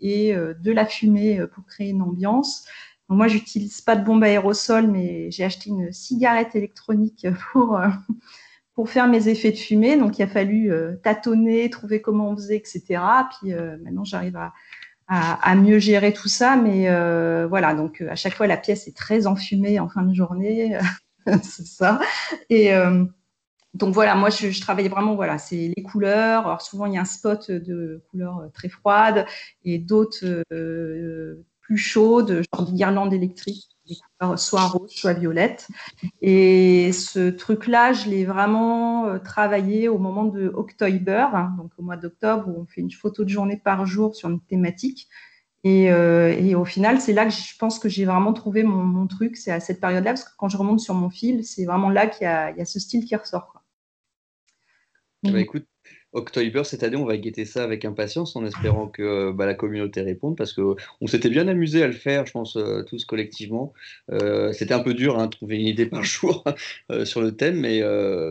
et de la fumée pour créer une ambiance. Donc, moi, j'utilise pas de bombe aérosol, mais j'ai acheté une cigarette électronique pour pour faire mes effets de fumée. Donc, il a fallu tâtonner, trouver comment on faisait, etc. Puis maintenant, j'arrive à, à, mieux gérer tout ça. Mais euh, voilà, donc euh, à chaque fois, la pièce est très enfumée en fin de journée. c'est ça. Et euh, donc voilà, moi je, je travaille vraiment, voilà, c'est les couleurs. Alors souvent il y a un spot de couleurs très froides et d'autres plus chaudes, genre des guirlandes électriques des couleurs soit rose, soit violette. Et ce truc-là, je l'ai vraiment euh, travaillé au moment de October, hein, donc au mois d'octobre, où on fait une photo de journée par jour sur une thématique. Et, euh, et au final, c'est là que je pense que j'ai vraiment trouvé mon, truc, c'est à cette période-là, parce que quand je remonte sur mon fil, c'est vraiment là qu'il y, a ce style qui ressort. Eh ben, écoute, October, cette année, on va guetter ça avec impatience en espérant que bah, la communauté réponde parce qu'on s'était bien amusé à le faire, je pense, euh, tous collectivement. Euh, c'était un peu dur hein, de trouver une idée par jour euh, sur le thème, mais.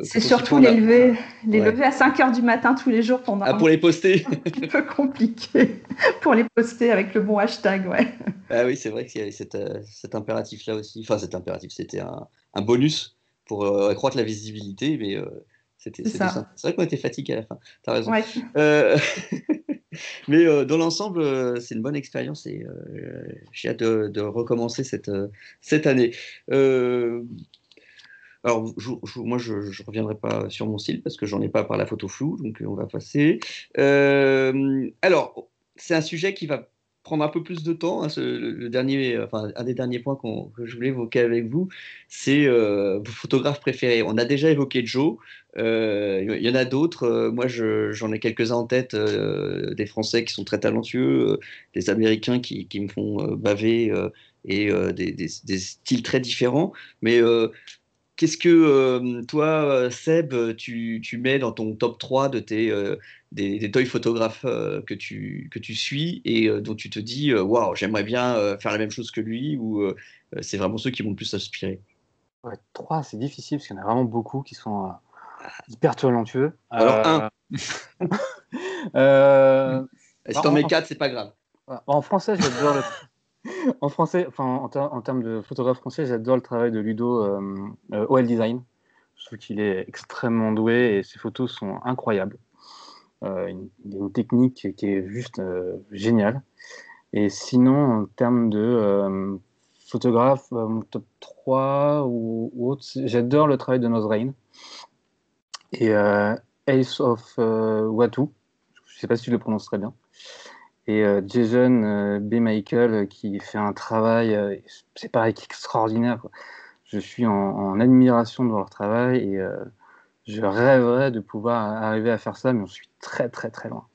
C'est surtout les, lever, les lever à 5 h du matin tous les jours pendant. Ah, pour les poster Un petit peu compliqué pour les poster avec le bon hashtag, ouais. Ah oui, c'est vrai qu'il y avait cet, cet impératif-là aussi. Enfin, cet impératif, c'était un, un, bonus pour accroître la visibilité, mais c'était ça. C'est vrai qu'on était fatigué à la fin. Tu as raison. Euh, mais euh, dans l'ensemble, euh, c'est une bonne expérience et j'ai hâte de, recommencer cette, cette année. alors, moi, je ne reviendrai pas sur mon style parce que j'en ai pas par la photo floue, donc on va passer. alors, c'est un sujet qui va prendre un peu plus de temps. Hein, le, dernier, enfin, un des derniers points que je voulais évoquer avec vous, c'est euh, vos photographes préférés. On a déjà évoqué Joe. Euh, il y en a d'autres. Euh, moi, j'en ai quelques-uns en tête. des Français qui sont très talentueux, des Américains qui, qui me font baver et des, des, styles très différents. Mais Qu'est-ce que toi, Seb, tu, tu, mets dans ton top 3 de tes, des, des, toy photographes que, tu, que tu suis et dont tu te dis waouh, j'aimerais bien faire la même chose que lui ou c'est vraiment ceux qui vont le plus s'inspirer ouais, 3, c'est difficile parce qu'il y en a vraiment beaucoup qui sont hyper talentueux. Alors, un. euh... Si t'en mets 4, c'est pas grave. En français, j'adore le en français, en, termes de photographe français, j'adore le travail de Ludo euh, euh OL Design. Je trouve qu'il est extrêmement doué et ses photos sont incroyables. Euh, a une technique qui est juste euh, géniale. Et sinon, en termes de photographe, mon top 3 ou, autre, j'adore le travail de Nozrain et Ace of Watu. Je ne sais pas si je le prononce très bien et euh, Jason euh, B. Michael euh, qui fait un travail, c'est pareil, extraordinaire. Je suis en, admiration de leur travail et je rêverais de pouvoir arriver à faire ça, mais on suis très très très loin.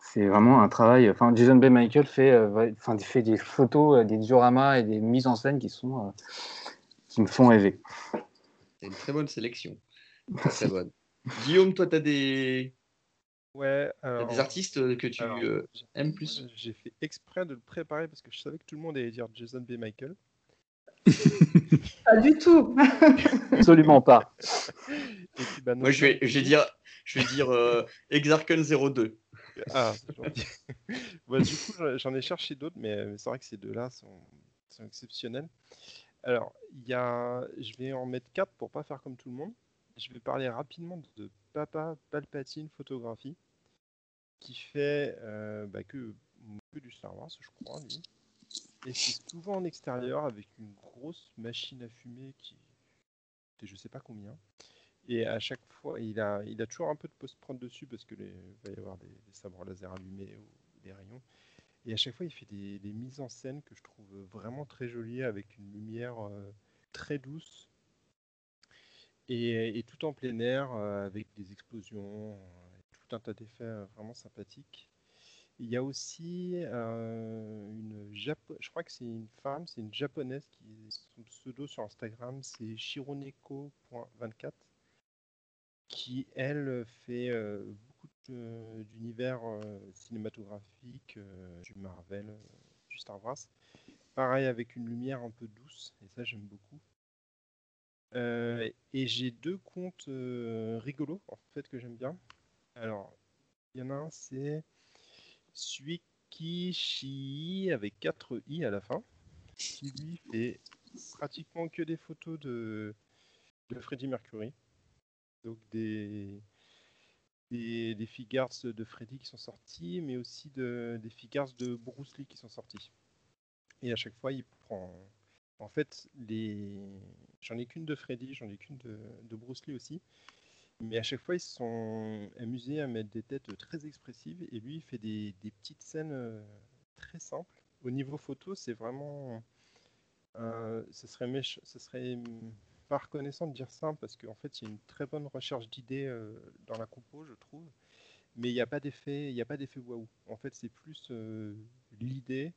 c'est vraiment un travail. Enfin, Jason B. Michael fait, euh, enfin, fait des photos, des dioramas et des mises en scène qui sont, qui me font rêver. C'est une très bonne sélection. Très bonne. Guillaume, toi, tu as des, Ouais, des artistes que tu aimes plus J'ai fait exprès de le préparer parce que je savais que tout le monde allait dire Jason B. Michael. pas du tout. Absolument pas. Bah, Moi, je vais, je vais dire, je vais dire euh, Exarchon 02. Ah, bah, du coup, j'en ai cherché d'autres, mais, c'est vrai que ces deux-là sont, sont, exceptionnels. Alors, il y a, je vais en mettre quatre pour pas faire comme tout le monde. Je vais parler rapidement de Papa Palpatine Photographie, qui fait euh, bah, que, que, du Star Wars, je crois, lui. Et c'est souvent en extérieur avec une grosse machine à fumer qui fait je sais pas combien. Et à chaque fois, il a, il a toujours un peu de post-prod dessus parce qu'il va y avoir des, sabres laser allumés ou des rayons. Et à chaque fois, il fait des, mises en scène que je trouve vraiment très jolies avec une lumière euh, très douce et, tout en plein air euh, avec des explosions, un tas d'effets vraiment sympathiques. Il y a aussi une Japo je crois que c'est une femme, c'est une japonaise qui son pseudo sur Instagram, c'est shironeko.24 qui elle fait beaucoup d'univers cinématographiques, du Marvel, du Star Wars. Pareil avec une lumière un peu douce, et ça j'aime beaucoup. et j'ai deux comptes rigolos en fait que j'aime bien. Alors, il y en a un, c'est Suikishi avec 4 i à la fin, qui lui fait pratiquement que des photos de, de Freddie Mercury. Donc des, des, figures de Freddy qui sont sortis, mais aussi de, des figures de Bruce Lee qui sont sortis. Et à chaque fois, il prend. En fait, j'en ai qu'une de Freddy, j'en ai qu'une de, de Bruce Lee aussi. Mais à chaque fois, ils se sont amusés à mettre des têtes très expressives. Et lui, il fait des, petites scènes très simples. Au niveau photo, c'est vraiment. Euh, serait, ce serait pas reconnaissant de dire simple parce qu'en fait, il y a une très bonne recherche d'idées dans la compo, je trouve. Mais il n'y a pas d'effet, waouh. En fait, c'est plus l'idée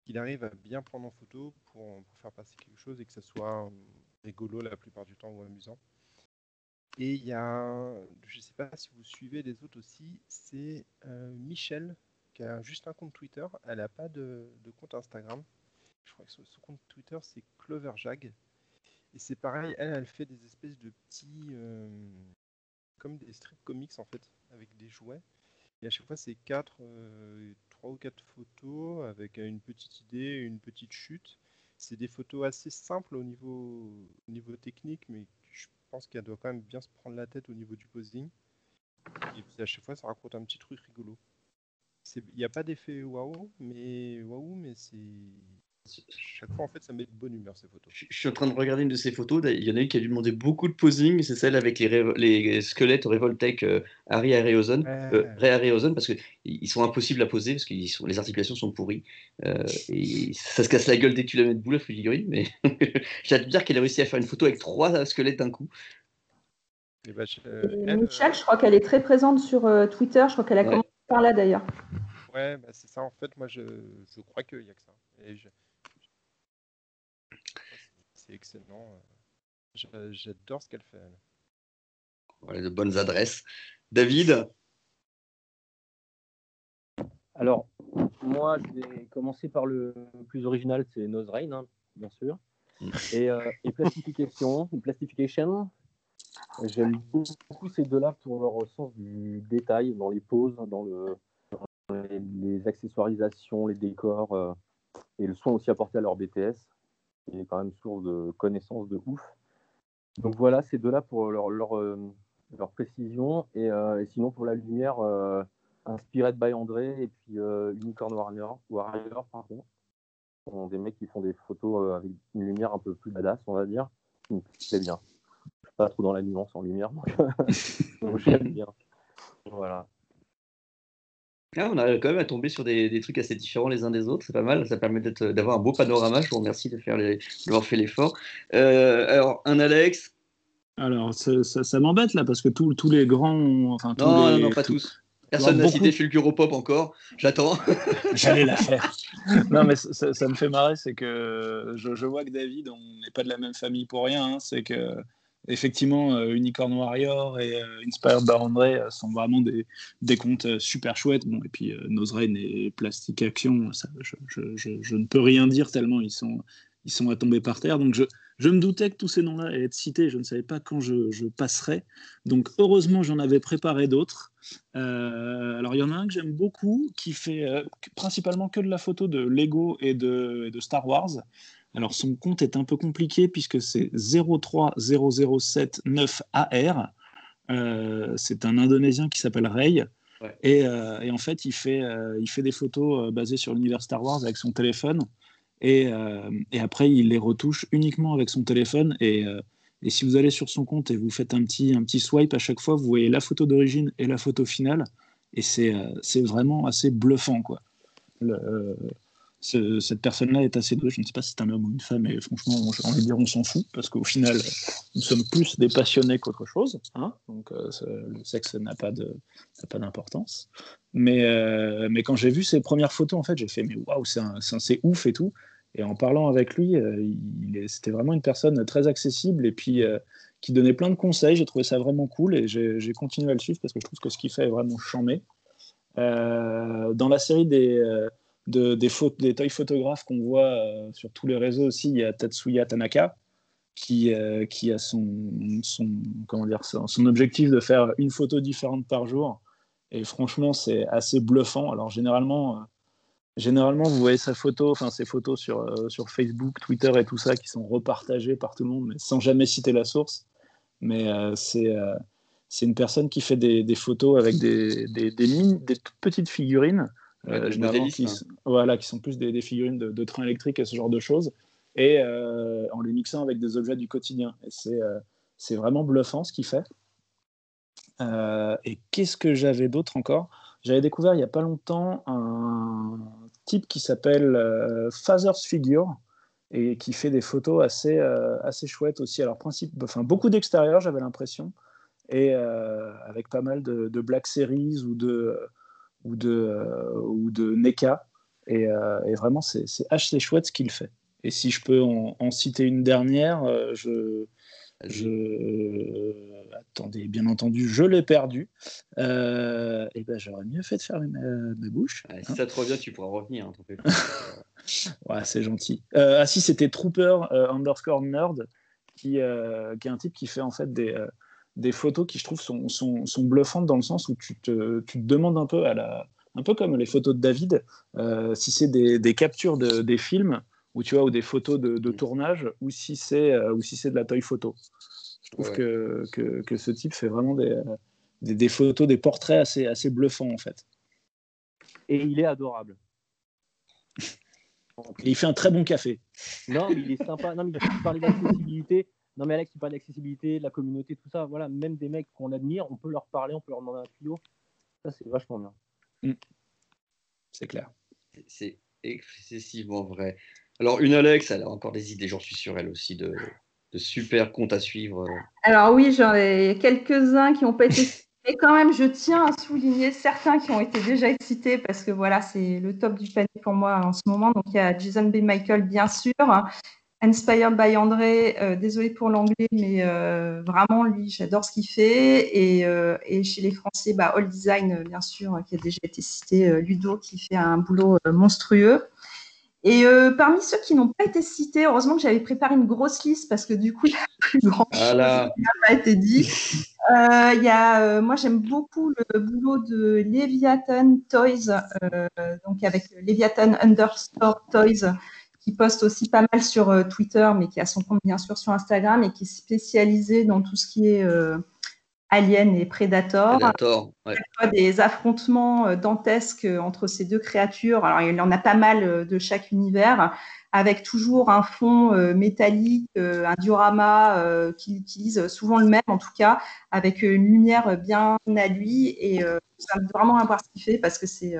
qu'il arrive à bien prendre en photo pour, pour, faire passer quelque chose et que ça soit rigolo la plupart du temps ou amusant. Et il y a, je ne sais pas si vous suivez les autres aussi, c'est euh, qui a juste un compte Twitter. Elle n'a pas de, compte Instagram. Je crois que son, compte Twitter c'est Cloverjag. Et c'est pareil, elle, fait des espèces de petits, euh, comme des strip comics en fait, avec des jouets. Et à chaque fois, c'est quatre, euh, trois ou quatre photos avec une petite idée, une petite chute. C'est des photos assez simples au niveau, au niveau technique, mais pense qu'elle doit quand même bien se prendre la tête au niveau du posing. Et puis à chaque fois, ça raconte un petit truc rigolo. Il n'y a pas d'effet waouh, mais waouh, mais c'est chaque fois, en fait, ça met de bonne humeur ces photos. Je, suis en train de regarder une de ces photos. Il y en a une qui a dû demander beaucoup de posing. C'est celle avec les, les squelettes Revoltech euh, Harry Harryhausen, euh, parce qu'ils sont impossibles à poser parce que les articulations sont pourries. Euh, et ça se casse la gueule dès que tu la mets debout, la figurine. Mais j'admire qu'elle ait réussi à faire une photo avec trois squelettes d'un coup. Bah, Michel, je crois qu'elle est très présente sur Twitter. Je crois qu'elle a commencé par là d'ailleurs. Ouais, bah, c'est ça. En fait, moi, je, je crois qu'il n'y a que ça. Et je, c'est excellent. J'adore ce qu'elle fait. Voilà, de bonnes adresses. David? Alors, moi, je vais commencer par le plus original, c'est Nose Rain, hein, bien sûr. Mm. Et, euh, et Plastification, Plastification j'aime beaucoup ces deux-là pour leur sens du détail dans les poses, dans, le, les, accessoirisations, les décors euh, et le soin aussi apporté à leur BTS qui est quand même source de connaissances de ouf. Donc voilà, ces deux-là pour leur, leur, euh, leur précision. Et, euh, et, sinon, pour la lumière, euh, Inspired by André et puis Unicorn Warrior, Warrior pardon. Sont des mecs qui font des photos avec une lumière un peu plus badass, on va dire, plaît bien. Je suis pas trop dans la nuance en lumière, donc j'aime bien. Voilà. Ah, on arrive quand même à tomber sur des, trucs assez différents les uns des autres, c'est pas mal, ça permet d'avoir un beau panorama, je vous remercie de faire d'avoir fait l'effort. Euh, alors, un Alex? Alors, ça, m'embête là, parce que tous les grands... Enfin, non, non, pas tous. Personne n'a cité Fulguropop encore. J'attends. J'allais la faire. non, mais ça, ça me fait marrer, c'est que je, je vois que David, on n'est pas de la même famille pour rien. hein. c'est que effectivement, euh, Unicorn Warrior et euh, Inspired by André euh, sont vraiment des, des comptes super chouettes. Bon, et puis Nozrain et Plastic Action, je, ne peux rien dire tellement ils sont, ils sont à tomber par terre. Donc je, je me doutais que tous ces noms-là allaient être cités. Je ne savais pas quand je, passerais. Donc heureusement, j'en avais préparé d'autres. Alors il y en a un que j'aime beaucoup qui fait principalement que de la photo de Lego et de Star Wars. Alors son compte est un peu compliqué puisque c'est 03007-9AR. Euh, c'est un Indonésien qui s'appelle Ray. Ouais. Et, euh, et en fait, il fait, euh, il fait des photos basées sur l'univers Star Wars avec son téléphone. Et, et après, il les retouche uniquement avec son téléphone. Et, et si vous allez sur son compte et vous faites un petit, un petit swipe à chaque fois, vous voyez la photo d'origine et la photo finale. Et c'est vraiment assez bluffant. Quoi. Le, ce- cette personne-là est assez douée. Je ne sais pas si c'est un homme ou une femme, mais franchement, j'ai envie de dire, on s'en fout, parce qu'au final, nous sommes plus des passionnés qu'autre chose. Hein Donc, euh, le sexe n'a pas d'importance. Mais, euh, mais quand j'ai vu ses premières photos, en fait, j'ai fait, mais waouh, c'est ouf et tout. Et en parlant avec lui, euh, c'était vraiment une personne très accessible et puis qui donnait plein de conseils. J'ai trouvé ça vraiment cool et j'ai continué à le suivre parce que je trouve que ce qu'il fait est vraiment. Euh, dans la série des, de- des, pho- des toy photographes qu'on voit euh, sur tous les réseaux aussi, il y a Tatsuya Tanaka qui, euh, qui a son, son, comment dire, son, son objectif de faire une photo différente par jour. Et franchement, c'est assez bluffant. Alors généralement, euh, généralement, vous voyez sa photo, enfin ses photos sur, sur Facebook, Twitter et tout ça, qui sont repartagées par tout le monde, mais sans jamais citer la source. Mais c'est c'est une personne qui fait des, photos avec des, des, des, mini- des petites figurines, Ouais, euh, généralement qui, hein. sont- voilà, qui sont plus des, des figurines de, de trains électriques et ce genre de choses, et euh, en les mixant avec des objets du quotidien. Et c'est euh, c'est vraiment bluffant ce qu'il fait. Et qu'est-ce que j'avais d'autre encore? J'avais découvert il n'y a pas longtemps un type qui s'appelle Father's Figure et qui fait des photos assez, euh, assez chouettes aussi. Alors, principe, enfin, beaucoup d'extérieur, j'avais l'impression, et euh, avec pas mal de, de Black Series ou de, ou de, euh, ou de NECA. Et, euh, et vraiment, c'est c'est assez chouette ce qu'il fait. Et si je peux en, en citer une dernière, euh, je. Attendez, bien entendu, je l'ai perdu. Euh, et ben, j'aurais mieux fait de fermer ma, ma bouche. Hein. si ça te revient, tu pourras revenir. hein. Ouais, c'est gentil. Euh, ah si, c'était Trooper underscore nerd, qui, qui est un type qui fait en fait des, des photos qui, je trouve, sont, sont, sont bluffantes dans le sens où tu te, tu te demandes un peu, à la, un peu comme les photos de David, euh, si c'est des, des captures de, des films ou, tu vois, ou des photos de, de tournage ou si c'est euh, ou si c'est de la toy photo. Je trouve Ouais. que, que, que ce type fait vraiment des, des, des photos, des portraits assez, assez bluffants en fait. Et il est adorable. Et il fait un très bon café. Non, mais il est sympa. Non, mais il parlait d'accessibilité. Non, mais Alex, il parle d'accessibilité, de la communauté, tout ça. Voilà, même des mecs qu'on admire, on peut leur parler, on peut leur demander un tuyau. Ça, c'est vachement bien. C'est clair. C'est excessivement vrai. Alors, une Alex, elle a encore des idées, j'en suis sûr, elle aussi, de, de super comptes à suivre. Alors oui, j'en ai quelques-uns qui n'ont pas été cités. Mais quand même, je tiens à souligner certains qui ont été déjà cités parce que voilà, c'est le top du panier pour moi en ce moment. Donc il y a Jason B. Michael, bien sûr. Inspired by André, euh, désolé pour l'anglais, mais euh, vraiment, lui, j'adore ce qu'il fait. Et, euh, et chez les Français, bah, All Design, euh, bien sûr, qui a déjà été cité, Ludo, qui fait un boulot monstrueux. Et parmi ceux qui n'ont pas été cités, heureusement que j'avais préparé une grosse liste parce que du coup, il y a plus grand Voilà. qui n'a pas été dit. Y a, moi, j'aime beaucoup le boulot de Leviathan Toys, donc avec Leviathan underscore Toys, qui poste aussi pas mal sur euh, Twitter, mais qui a son compte bien sûr sur Instagram et qui est spécialisé dans tout ce qui est euh, Alien et Predator des affrontements euh, dantesques entre ces deux créatures. Alors, il y en a pas mal de chaque univers, avec toujours un fond métallique, un diorama qu'il utilise souvent le même, en tout cas, avec une lumière bien à lui. Et ça me vraiment à voir ce qu'il fait parce que c'est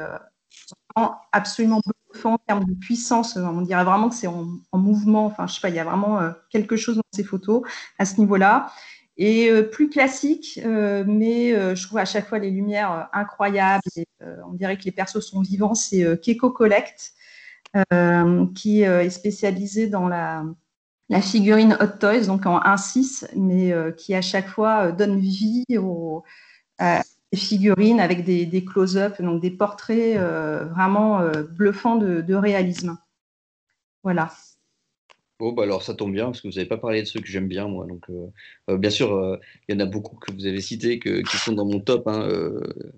absolument bluffant en termes de puissance. On dirait vraiment que c'est en, en mouvement. Enfin, je sais pas, il y a vraiment euh, quelque chose dans ces photos à ce niveau-là. et plus classique, mais je trouve à chaque fois les lumières incroyables. on dirait que les persos sont vivants. C'est Keiko Collect, qui est spécialisé dans la, figurine Hot Toys, donc en 1-6, mais qui à chaque fois donne vie aux, figurines avec des, close-up, donc des portraits vraiment bluffants de réalisme. Voilà. Bon, bah alors ça tombe bien, parce que vous n'avez pas parlé de ceux que j'aime bien, moi. Donc, euh, euh, bien sûr, euh, il y en a beaucoup que vous avez cités qui sont dans mon top. Hein,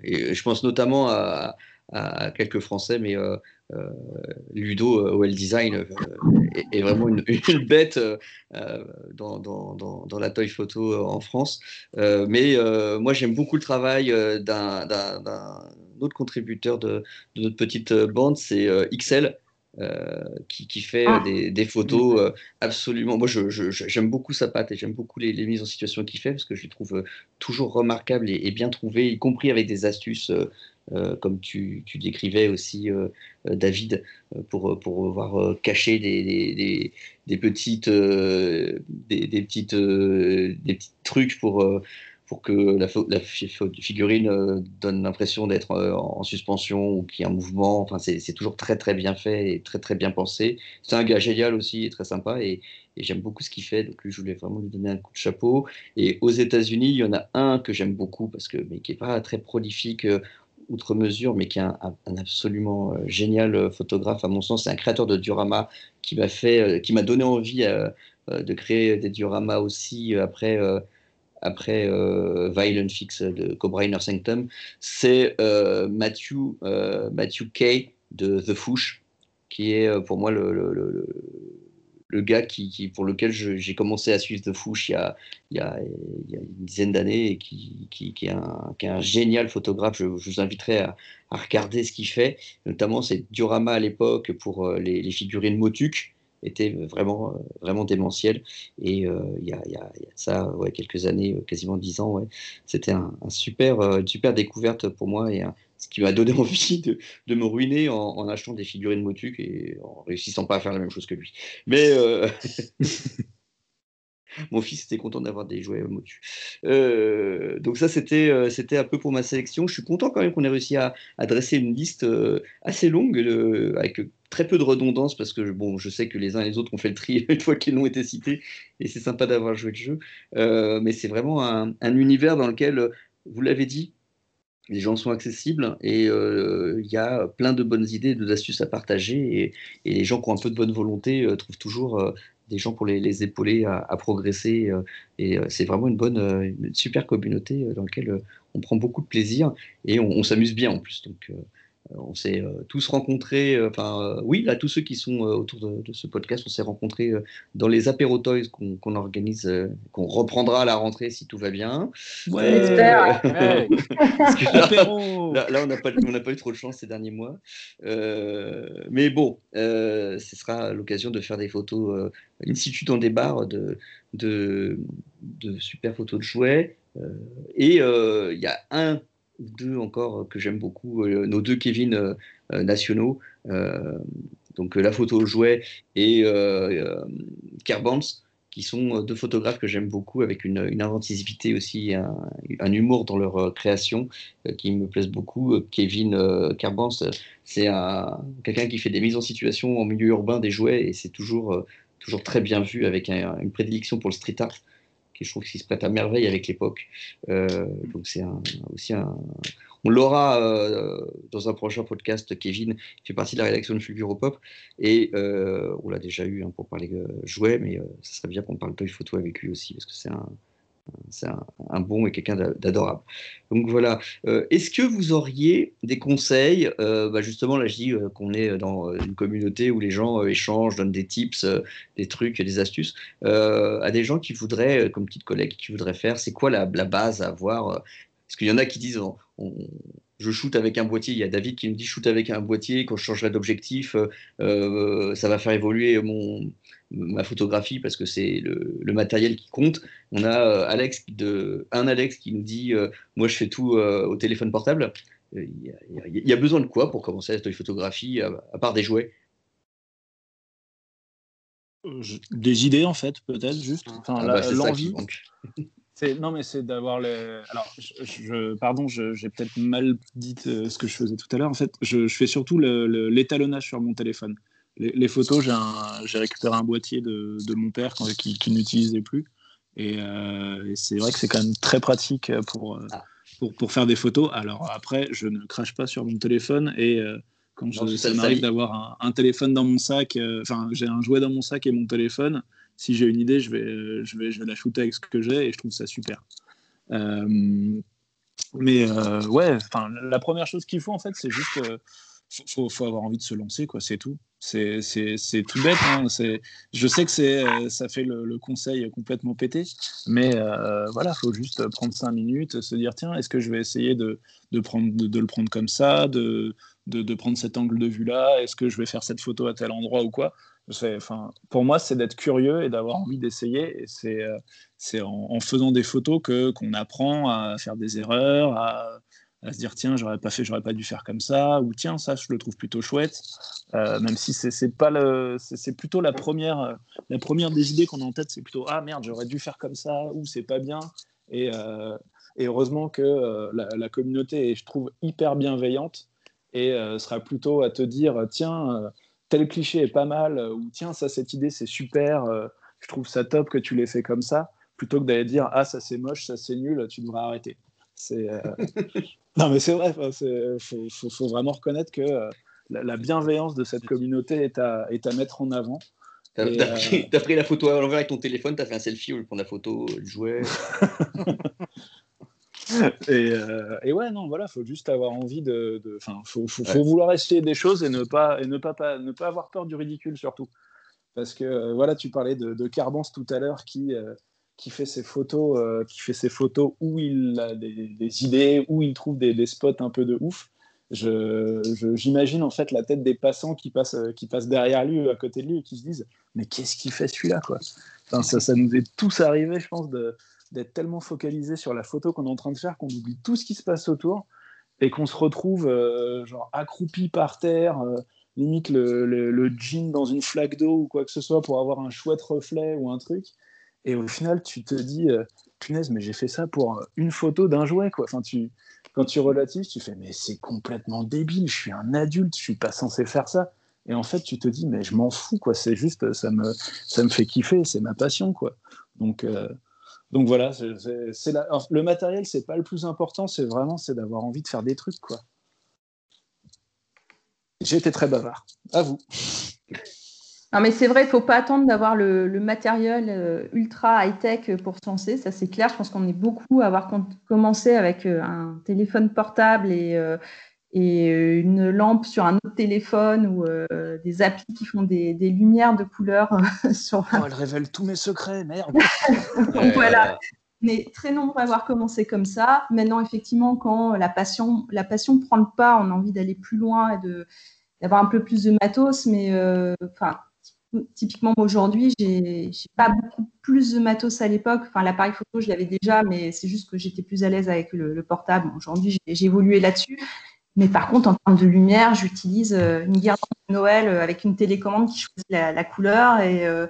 et je pense notamment à, quelques Français, mais Ludo OL Design est, vraiment une, bête dans, dans, la toy photo en France. mais moi, j'aime beaucoup le travail d'un autre contributeur de, de, notre petite bande, c'est XL. Euh, qui, qui, fait ah. des, des, photos euh, absolument. Moi, j'aime beaucoup sa patte et j'aime beaucoup les, les, mises en situation qu'il fait parce que je les trouve euh, toujours remarquables et, et, bien trouvées, y compris avec des astuces. Comme tu, décrivais aussi, David, pour, pour pouvoir cacher des, des, petites, des, petites, des petits trucs pour, pour que la, figurine euh, donne l'impression d'être euh, en suspension ou qu'il y a un mouvement. Enfin, c'est toujours très très bien fait et très très bien pensé. C'est un gars génial aussi et très sympa et, j'aime beaucoup ce qu'il fait. Donc je voulais vraiment lui donner un coup de chapeau. Et aux États-Unis, il y en a un que j'aime beaucoup parce que mais qui est pas très prolifique. Euh, outre mesure, mais qui est un, absolument génial photographe à mon sens. C'est un créateur de diorama qui m'a fait, qui m'a donné envie de créer des dioramas aussi après après euh, Violent Fix de Cobra Inner Sanctum, c'est euh, Matthew, euh, Matthew Kay de The Fouche, qui est euh, pour moi le, gars qui, pour lequel j'ai commencé à suivre The Fouche il y a, une dizaine d'années et qui, est un, génial photographe. Je, vous inviterai à, regarder ce qu'il fait, notamment ses dioramas à l'époque pour les, les, figurines Motuk était vraiment, vraiment démentiel. Et euh, il y, a, ça quelques années, euh, quasiment dix ans, c'était un, super, euh, une super découverte pour moi et ce qui m'a donné envie de, de me ruiner en, achetant des figurines Motuk et en réussissant pas à faire la même chose que lui. Mais Mon fils était content d'avoir des jouets Motu. Donc ça, c'était c'était un peu pour ma sélection. Je suis content quand même qu'on ait réussi à, dresser une liste assez longue, avec très peu de redondance, parce que bon, je sais que les uns et les autres ont fait le tri une fois qu'ils ont été cités, et c'est sympa d'avoir joué le jeu. mais c'est vraiment un, un, univers dans lequel, vous l'avez dit, les gens sont accessibles et il y a plein de bonnes idées, d'astuces à partager et, les gens qui ont un peu de bonne volonté trouvent toujours des gens pour les, épauler à, progresser. Euh, et euh, c'est vraiment une bonne, euh, une super communauté dans laquelle on prend beaucoup de plaisir et on, s'amuse bien en plus. Donc, on s'est tous rencontrés, enfin oui, là tous ceux qui sont autour de, ce podcast, on s'est rencontrés dans les apéro toys qu'on organise, qu'on reprendra à la rentrée si tout va bien. Ouais, là, là, on n'a pas, pas eu trop de chance ces derniers mois, mais bon, ce sera l'occasion de faire des photos in situ dans des bars de, de, de super photos de jouets. et il y a un deux encore que j'aime beaucoup, euh, nos deux Kevin euh, euh, nationaux, donc la photo jouet et Kerbans, qui sont deux photographes que j'aime beaucoup, avec une, inventivité aussi, un, humour dans leur création qui me plaisent beaucoup. Kevin euh, c'est quelqu'un qui fait des mises en situation en milieu urbain des jouets et c'est toujours, toujours très bien vu avec une prédilection pour le street art je trouve qu'il se prête à merveille avec l'époque. Euh, donc c'est aussi un. On l'aura euh, dans un prochain podcast. Kevin fait partie de la rédaction de Fulguro Pop et euh, on l'a déjà eu hein, pour parler jouets, mais ça serait bien qu'on parle toy photo avec lui aussi parce que c'est un, c'est un, bon et quelqu'un d'adorable. Donc voilà. Euh, est-ce que vous auriez des conseils euh, bah Justement, là, je dis euh, qu'on est dans une communauté où les gens échangent, donnent des tips, des trucs, des astuces à des gens qui voudraient, comme petite collègue, qui voudraient faire. C'est quoi la, base à avoir Parce qu'il y en a qui disent je shoot avec un boîtier. Il y a David qui me dit shoot avec un boîtier. Quand je changerai d'objectif, ça va faire évoluer mon, ma photographie parce que c'est le, matériel qui compte. On a euh, Alex de, un Alex qui nous dit euh, Moi, je fais tout euh, au téléphone portable. Il y, a, besoin de quoi pour commencer la photographie à, part des jouets? Des idées, en fait, peut-être, juste. Enfin, ah bah, l'envie. non, mais c'est d'avoir les. Alors, je, pardon, j'ai peut-être mal dit euh, ce que je faisais tout à l'heure. En fait, je, fais surtout l'étalonnage sur mon téléphone. Les, photos, j'ai récupéré un boîtier de, mon père qui, qui n'utilisait plus. Euh, et, c'est vrai que c'est quand même très pratique pour, euh, ah. pour, pour, faire des photos. Alors après, je ne crache pas sur mon téléphone et quand je, ça m'arrive d'avoir un, téléphone dans mon sac, enfin j'ai un jouet dans mon sac et mon téléphone, si j'ai une idée, je vais, euh, je, vais, je vais la shooter avec ce que j'ai et je trouve ça super. Euh, mais euh, ouais, la première chose qu'il faut en fait, c'est juste faut, faut, avoir envie de se lancer, quoi, c'est tout. C'est tout bête. Hein, je sais que c'est ça fait le, conseil complètement pété, mais euh, voilà, faut juste prendre cinq minutes, se dire tiens, est-ce que je vais essayer de, le prendre comme ça, de, prendre cet angle de vue là, est-ce que je vais faire cette photo à tel endroit ou quoi? Enfin, pour moi, c'est d'être curieux et d'avoir envie d'essayer. C'est euh, en, faisant des photos que qu'on apprend à faire des erreurs, à, à se dire tiens, j'aurais pas fait, j'aurais pas dû faire comme ça, ou tiens, ça, je le trouve plutôt chouette. Euh, même si c'est pas le, c'est plutôt la première, la première des idées qu'on a en tête, c'est plutôt ah merde, j'aurais dû faire comme ça, ou c'est pas bien. Et, euh, et heureusement que la, la, communauté est, je trouve, hyper bienveillante et sera plutôt à te dire tiens tel cliché est pas mal, euh, ou tiens, ça, cette idée, c'est super, euh, je trouve ça top que tu l'aies fait comme ça, plutôt que d'aller dire, ah, ça c'est moche, ça c'est nul, tu devrais arrêter. C'est, euh, non, mais c'est vrai, il faut, vraiment reconnaître que la, bienveillance de cette communauté est à, est à mettre en avant. T'as, as pris, la photo à l'envers avec ton téléphone, t'as fait un selfie ou prendre la photo du jouet. et, euh, et, ouais, non, voilà, faut juste avoir envie de. Enfin, faut, faut, vouloir essayer des choses et ne pas, et ne pas, pas, ne pas avoir peur du ridicule surtout. Parce que euh, voilà, tu parlais de, de Carbance tout à l'heure qui, euh, qui fait ses photos, qui fait ses photos où il a des, idées, où il trouve des, spots un peu de ouf. J'imagine en fait la tête des passants qui passent, qui passent derrière lui, à côté de lui, et qui se disent Mais qu'est-ce qu'il fait celui-là ça, nous est tous arrivé, je pense, d'être tellement focalisé sur la photo qu'on est en train de faire qu'on oublie tout ce qui se passe autour et qu'on se retrouve euh, genre accroupi par terre, euh, limite le, le, jean dans une flaque d'eau ou quoi que ce soit pour avoir un chouette reflet ou un truc. Et au final, tu te dis, euh, punaise, mais j'ai fait ça pour une photo d'un jouet. Quoi. Enfin, quand tu relatives, tu fais, mais c'est complètement débile, je suis un adulte, je suis pas censé faire ça. Et en fait, tu te dis, mais je m'en fous, quoi. C'est juste, ça me, ça me fait kiffer, c'est ma passion, quoi. Donc, donc voilà, le matériel, c'est pas le plus important, c'est vraiment c'est d'avoir envie de faire des trucs, quoi. J'ai été très bavard. À vous. Non, mais c'est vrai, il ne faut pas attendre d'avoir le, matériel euh, ultra high-tech pour se lancer, ça c'est clair. Je pense qu'on est beaucoup à avoir commencé avec euh, un téléphone portable et, euh, et une lampe sur un autre téléphone ou euh, des applis qui font des, lumières de couleur sur. Oh, elle révèle tous mes secrets, merde. Donc voilà. On est très nombreux à avoir commencé comme ça. Maintenant, effectivement, quand la passion, la passion prend le pas, on a envie d'aller plus loin et de, d'avoir un peu plus de matos. Mais enfin, typiquement, aujourd'hui, j'ai, pas beaucoup plus de matos à l'époque. Enfin, l'appareil photo, je l'avais déjà, mais c'est juste que j'étais plus à l'aise avec le, portable. aujourd'hui, j'ai évolué là-dessus. Mais par contre, en termes de lumière, j'utilise euh, une guirlande de Noël euh, avec une télécommande qui choisit la, couleur et, euh,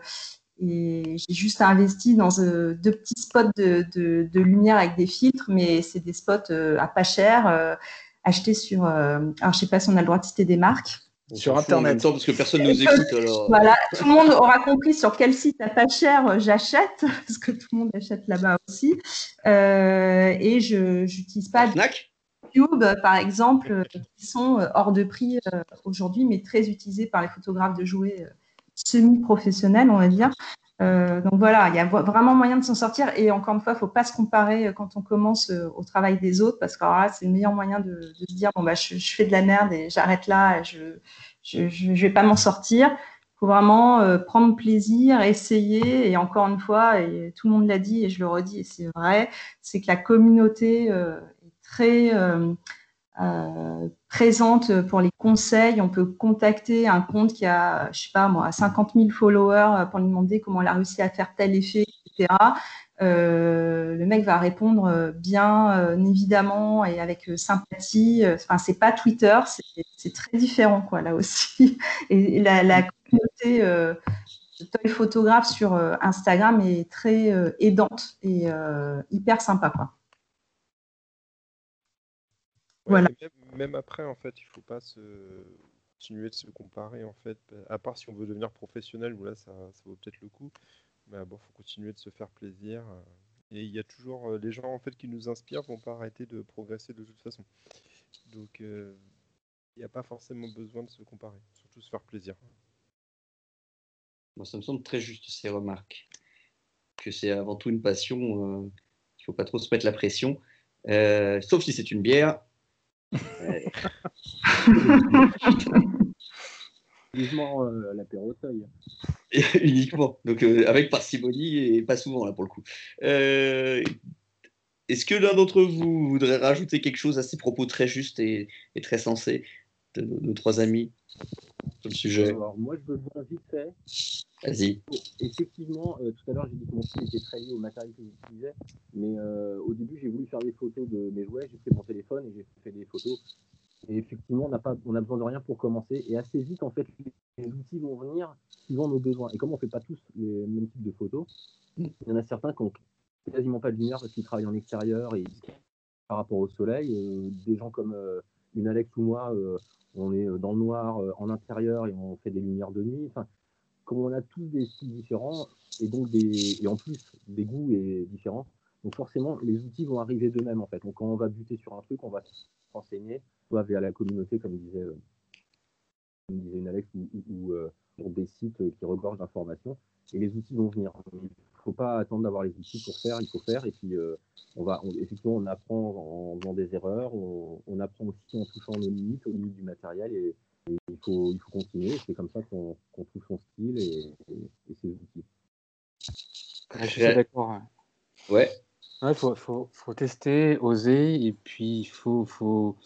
et j'ai juste investi dans deux petits spots de, lumière avec des filtres, mais c'est des spots à pas cher, achetés sur. alors, je sais pas si on a le droit de citer des marques. Sur Internet. parce que personne nous écoute. Alors... Voilà, tout le monde aura compris sur quel site à pas cher j'achète, parce que tout le monde achète là-bas aussi. et je n'utilise pas. Cube, par exemple, euh, qui sont euh, hors de prix euh, aujourd'hui, mais très utilisés par les photographes de jouets semi-professionnels, on va dire. Donc voilà, il y a vraiment moyen de s'en sortir. Et encore une fois, il ne faut pas se comparer quand on commence au travail des autres, parce que là, c'est le meilleur moyen de, se dire bon bah je, fais de la merde et j'arrête là, je ne vais pas m'en sortir. Il faut vraiment prendre plaisir, essayer. Et encore une fois, et tout le monde l'a dit et je le redis, et c'est vrai, c'est que la communauté très euh, euh, présente pour les conseils. On peut contacter un compte qui a, je sais pas moi, 50 000 followers pour lui demander comment il a réussi à faire tel effet, etc. Euh, le mec va répondre bien évidemment et avec sympathie. Enfin, c'est pas Twitter, c'est très différent quoi là aussi. Et la, communauté toy photographe sur Instagram est très aidante et hyper sympa. Quoi. Voilà. Même, après, en fait, il ne faut pas se continuer de se comparer, en fait, à part si on veut devenir professionnel, où là, ça, ça vaut peut-être le coup. Mais bon, faut continuer de se faire plaisir. Et il y a toujours les gens en fait qui nous inspirent vont pas arrêter de progresser de toute façon. Donc il n'y a pas forcément besoin de se comparer, surtout se faire plaisir. Moi, ça me semble très juste ces remarques. Que c'est avant tout une passion, il ne faut pas trop se mettre la pression. sauf si c'est une bière. Vivement euh, l'apéro Uniquement. Donc euh, avec parcimonie et pas souvent là pour le coup. Euh, est-ce que l'un d'entre vous voudrait rajouter quelque chose à ces propos très justes et, très sensés de nos, trois amis sur le sujet? Alors, moi, je veux bien vite fait. Vas-y. Effectivement, tout à l'heure, j'ai dit que mon style était très lié au matériel que j'utilisais, mais au début, j'ai voulu faire des photos de mes jouets, j'ai pris mon téléphone et j'ai fait des photos et effectivement, on n'a pas, on a besoin de rien pour commencer. Et assez vite, en fait, les outils vont venir suivant nos besoins. Et comme on ne fait pas tous les mêmes types de photos, il y en a certains qui n'ont quasiment pas de lumière parce qu'ils travaillent en extérieur et par rapport au soleil. Euh, des gens comme euh, une Alex ou moi, euh, on est dans le noir en intérieur et on fait des lumières de nuit. Comme on a tous des styles différents et donc des, et en plus des goûts et différents, donc forcément les outils vont arriver d'eux-mêmes en fait. Donc quand on va buter sur un truc, on va s'enseigner soit via la communauté, comme disait, euh, disait une Alex, ou, euh, des sites qui regorgent d'informations. Et les outils vont venir. Il ne faut pas attendre d'avoir les outils pour faire, il faut faire. Et puis, euh, on va, effectivement, on apprend en faisant des erreurs, on, apprend aussi en touchant nos limites, aux limites du matériel. Et, il, faut, il faut continuer. C'est comme ça qu'on trouve son style et, ses outils. je suis d'accord. Ouais. Il faut, faut, faut, tester, oser, et puis il faut, faut,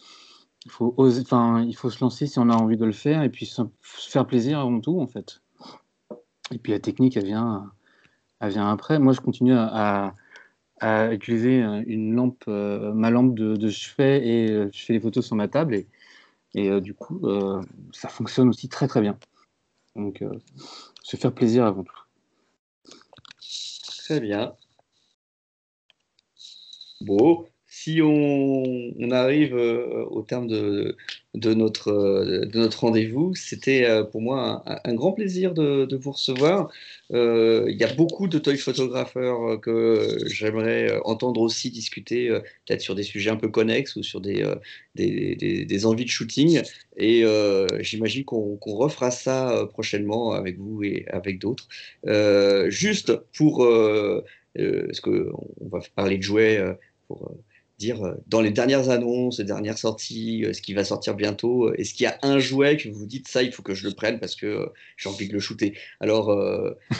faut oser, enfin, il faut se lancer si on a envie de le faire et puis se faire plaisir avant tout en fait. Et puis la technique, elle vient, elle vient après. Moi, je continue à, à, utiliser une lampe, euh, ma lampe de, chevet et euh, je fais les photos sur ma table et, et euh, du coup, ça fonctionne aussi très très bien. Donc, se faire plaisir avant tout. Très bien. Bon, si on, arrive euh, au terme de, notre, euh, de notre rendez-vous, c'était euh, pour moi un, grand plaisir de, vous recevoir. Il y a beaucoup de toy photographeurs que j'aimerais entendre aussi discuter, peut-être sur des sujets un peu connexes ou sur des, des, envies de shooting. Et j'imagine qu'on refera ça prochainement avec vous et avec d'autres. juste pour, parce qu'on va parler de jouets dire euh, dans les dernières annonces, les dernières sorties, euh, ce qui va sortir bientôt, euh, est-ce qu'il y a un jouet que vous vous dites ça, il faut que je le prenne parce que j'ai envie de le shooter? Alors,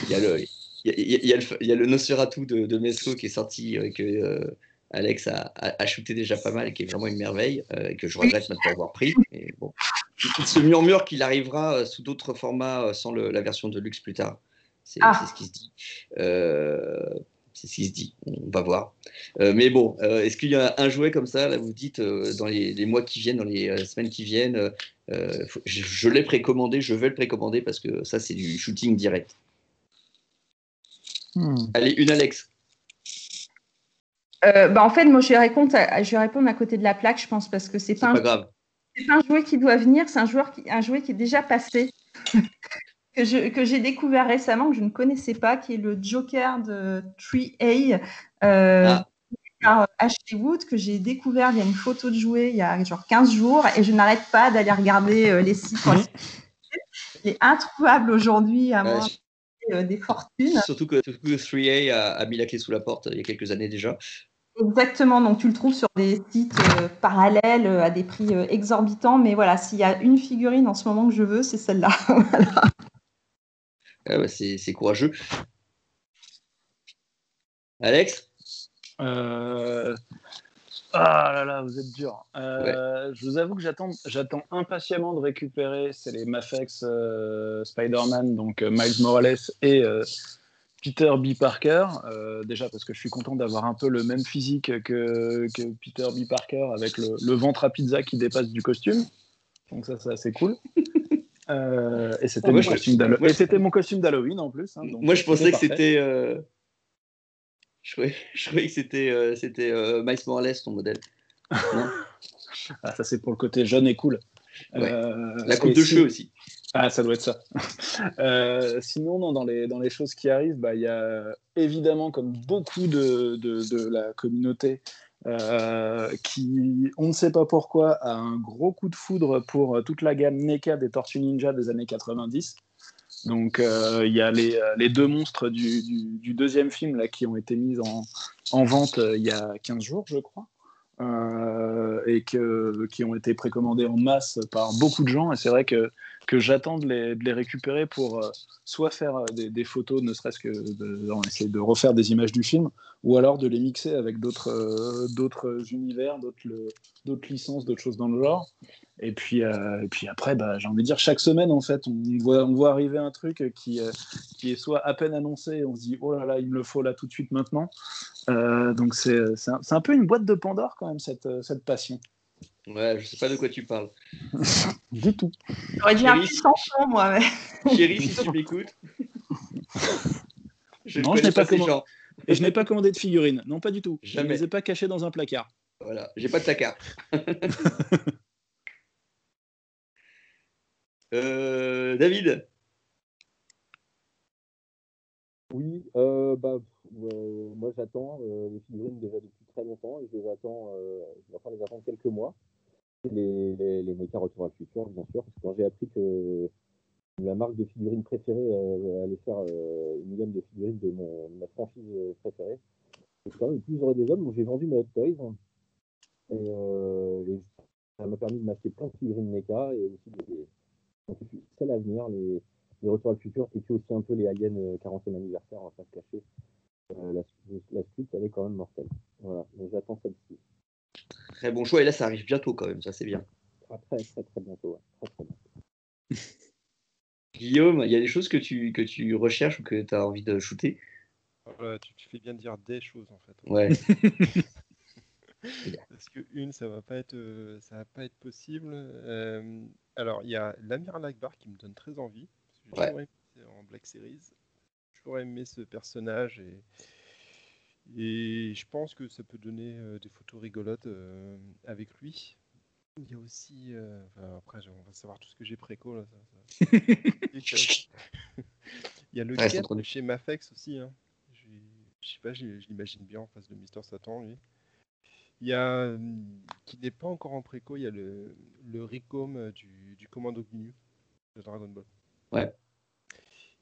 il y, a le, y, a, le Nosferatu de, de Mesco qui est sorti, que Alex a, a, shooté déjà pas mal et qui est vraiment une merveille, et que je regrette maintenant avoir pris. Et bon, il se murmure qu'il arrivera sous d'autres formats sans la version de luxe plus tard. C'est ah. ce qui se dit. C'est ce qui se dit. On va voir. Euh, mais bon, euh, est-ce qu'il y a un jouet comme ça, là, vous dites, euh, dans les, mois qui viennent, dans les semaines qui viennent, je, l'ai précommandé, je vais le précommander parce que ça, c'est du shooting direct. Hmm. Allez, une Alex. bah en fait, moi, je vais, répondre à, je vais répondre à côté de la plaque, je pense, parce que c'est pas, pas, grave. C'est un jouet qui doit venir, c'est un, joueur qui, un jouet qui est déjà passé. Que j'ai découvert récemment, que je ne connaissais pas, qui est le Joker de 3A euh, ah. par Ashley Wood, que j'ai découvert via une photo de jouet il y a genre 15 jours, et je n'arrête pas d'aller regarder euh, les sites. Il est introuvable aujourd'hui à moins euh, des fortunes. Surtout que, 3A a, mis la clé sous la porte il y a quelques années déjà. Exactement, donc tu le trouves sur des sites parallèles à des prix exorbitants, mais voilà, s'il y a une figurine en ce moment que je veux, c'est celle-là. voilà. Ah bah, c'est courageux. Alex? Euh, Ah là là, vous êtes dur. Euh, je vous avoue que j'attends impatiemment de récupérer, c'est les Mafex euh, Spider-Man, donc Miles Morales et Peter B. Parker. déjà parce que je suis content d'avoir un peu le même physique que, que Peter B. Parker avec le, le, ventre à pizza qui dépasse du costume. Donc ça, c'est assez cool. Euh, et c'était Ah, mon, je- costume mon d'Halloween en plus. hein, donc, Moi, je pensais que c'était. euh, Je croyais, je croyais que c'était euh, c'était euh, Miles Morales, ton modèle. Non? Ah, ça, c'est pour le côté jeune et cool. Ouais. Euh, La coupe de cheveux aussi. Ah, ça doit être ça. Euh, sinon, non, dans, les, dans les choses qui arrivent, bah, il y a évidemment, comme beaucoup de, de, de la communauté, euh, qui, on ne sait pas pourquoi, a un gros coup de foudre pour toute la gamme NECA des Tortues Ninja des années 90. Donc, euh, il y a les, euh, deux monstres du, deuxième film là, qui ont été mis en, en vente euh, il y a 15 jours, je crois. euh, et qui ont été précommandés en masse par beaucoup de gens. Et c'est vrai que, que j'attends de les, de les récupérer pour euh, soit faire euh, des, photos, ne serait-ce que de, on essaie de refaire des images du film, ou alors de les mixer avec d'autres euh, univers, d'autres licences, d'autres choses dans le genre. Et puis, et puis après, bah, j'ai envie de dire, chaque semaine, en fait, on voit, on voit arriver un truc qui, qui est soit à peine annoncé, et on se dit, oh là là, il me le faut là tout de suite maintenant. Donc c'est un, un peu une boîte de Pandore quand même, cette, cette passion. Ouais, je sais pas de quoi tu parles. Du tout. J'aurais dit un petit enfant, moi. Mais... Chérie, si tu m'écoutes. Je Non, je n'ai pas comment- gens. Et je n'ai pas commandé de figurines. Non, pas du tout. Je ne Jamais. les ai pas cachées dans un placard. Voilà, j'ai pas de placard. Euh, David, Oui, euh, bah, euh, moi j'attends euh, les figurines déjà depuis très longtemps et je les attends, euh, je vais les attendre quelques mois. Les, les, NECA Retour à le futur, bien sûr, parce que quand j'ai appris que la marque de figurines préférée euh, allait faire euh, une gamme de figurines de, mon, ma franchise euh, préférée, c'est quand même plus heureux des hommes, donc j'ai vendu mes Hot Toys et, euh, et ça m'a permis de m'acheter plein de figurines NECA et aussi des, donc, c'est l'avenir, les, les Retours à le futur, et puis aussi un peu les Aliens euh, 40e anniversaire, on va se cacher. La, la suite, elle est quand même mortelle. Voilà, donc j'attends celle-ci. Très bon choix. Et là, ça arrive bientôt quand même, ça c'est bien. Très, très, très, très bientôt. ouais. Très, très bientôt. Guillaume, il y a des choses que tu, que tu recherches ou que tu as envie de shooter? Voilà, tu, tu fais bien de dire des choses en fait. Ouais. Parce que une, ça va pas être, euh, ça va pas être possible. Euh, alors, il y a l'Amiral Akbar qui me donne très envie. Parce que j'ai Ouais. toujours aimé- en Black Series. Toujours aimé ce personnage et, et je pense que ça peut donner euh, des photos rigolotes euh, avec lui. Il y a aussi, euh, enfin, après, on va savoir tout ce que j'ai préco là. ça- ça- Il y a le Ouais, c'est trop de chez Mafex aussi. Hein. Je je sais pas, je je l'imagine bien en face de Mister Satan, lui. Il y a, qui n'est pas encore en préco, il y a le, le Ricom du, du Commando Ginyu de Dragon Ball. Ouais.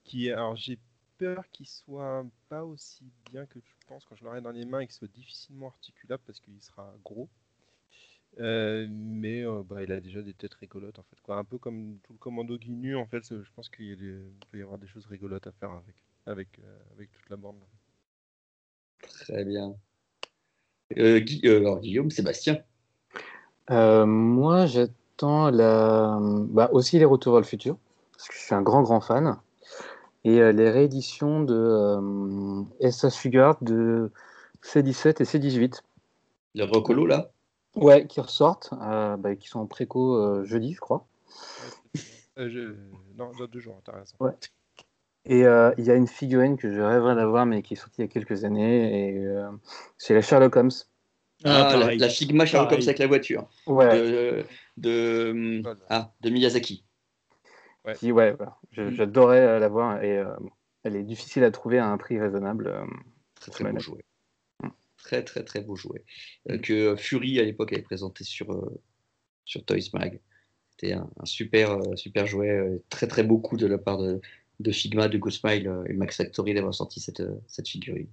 Qui est, alors j'ai peur qu'il soit pas aussi bien que je pense quand je l'aurai dans les mains et qu'il soit difficilement articulable parce qu'il sera gros. Euh, mais euh, bah, il a déjà des têtes rigolotes en fait. Quoi. Un peu comme tout le Commando Ginyu, en fait, je pense qu'il peut y avoir des choses rigolotes à faire avec, avec, euh, avec toute la bande. Très bien. Euh, Gui- euh, alors, Guillaume, Sébastien. Euh, moi, j'attends la... bah, aussi les Retours vers le futur, parce que je suis un grand, grand fan. Et euh, les rééditions de euh, SS Figure de C17 et C18. Le recolo, là? Ouais, qui ressortent, euh, bah, qui sont en préco euh, jeudi, je crois. Euh, je- Non, dans deux jours, t'as raison. Ouais. Et euh, il y a une figurine que je rêverais d'avoir, mais qui est sortie il y a quelques années, et euh, c'est la Sherlock Holmes. Ah, la, pareil. la Figma Sherlock Holmes avec la voiture. Ouais, De, de, Voilà. ah, de Miyazaki. Qui, ouais, voilà. Je- j'adorais euh, la voir, et euh, elle est difficile à trouver à un prix raisonnable. euh, Très très beau Ouais. jouet. Très très très beau jouet. Euh, que Fury à l'époque avait présenté sur, euh, sur Toys Mag. C'était un, un super, euh, super jouet. euh, très très beau coup de la part de, de Figma, de Ghostmile euh, et Max Factory d'avoir sorti cette, euh, cette figurine.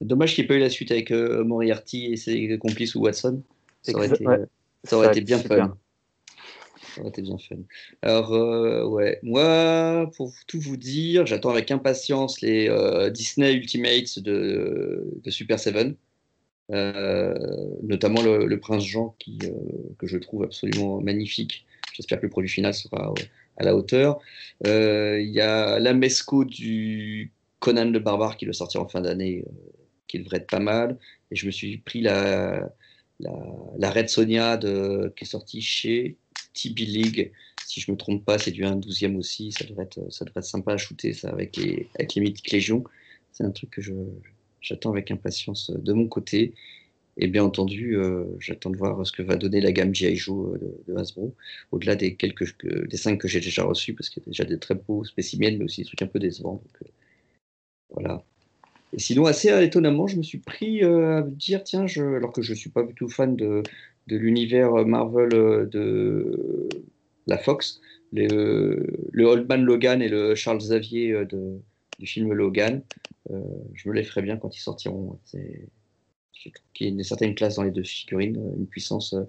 Dommage qu'il n'y ait pas eu la suite avec euh, Moriarty et ses complices ou Watson. Ça aurait, été, ouais. ça aurait Ça été bien fun. Été bien fun. Alors, euh, ouais, moi, pour tout vous dire, j'attends avec impatience les euh, Disney Ultimates de, Super Seven, Euh, notamment le, Prince Jean, qui, que je trouve absolument magnifique. J'espère que le produit final sera à la hauteur. Il y a l'Amesco du Conan le Barbare qui doit sortir en fin d'année, qui devrait être pas mal. Et je me suis pris la, la, la Red Sonia de, qui est sortie chez TB League, si je me trompe pas, c'est du 1 12e aussi. Ça devrait, être, ça devrait être sympa à shooter ça avec les, avec les mythiques légions. C'est un truc que j'attends avec impatience de mon côté. Et bien entendu, euh, j'attends de voir ce que va donner la gamme G.I. Joe euh, de, Hasbro, au-delà des quelques des cinq que j'ai déjà reçus, parce qu'il y a déjà des très beaux spécimens, mais aussi des trucs un peu décevants. Euh, voilà. Et sinon, assez étonnamment, je me suis pris à dire, tiens, alors que je ne suis pas du tout fan de, de l'univers Marvel de la Fox, les, le Old Man Logan et le Charles Xavier de, du film Logan, je me les ferai bien quand ils sortiront. Je trouve qu'il y a une certaine classe dans les deux figurines, euh, une puissance euh,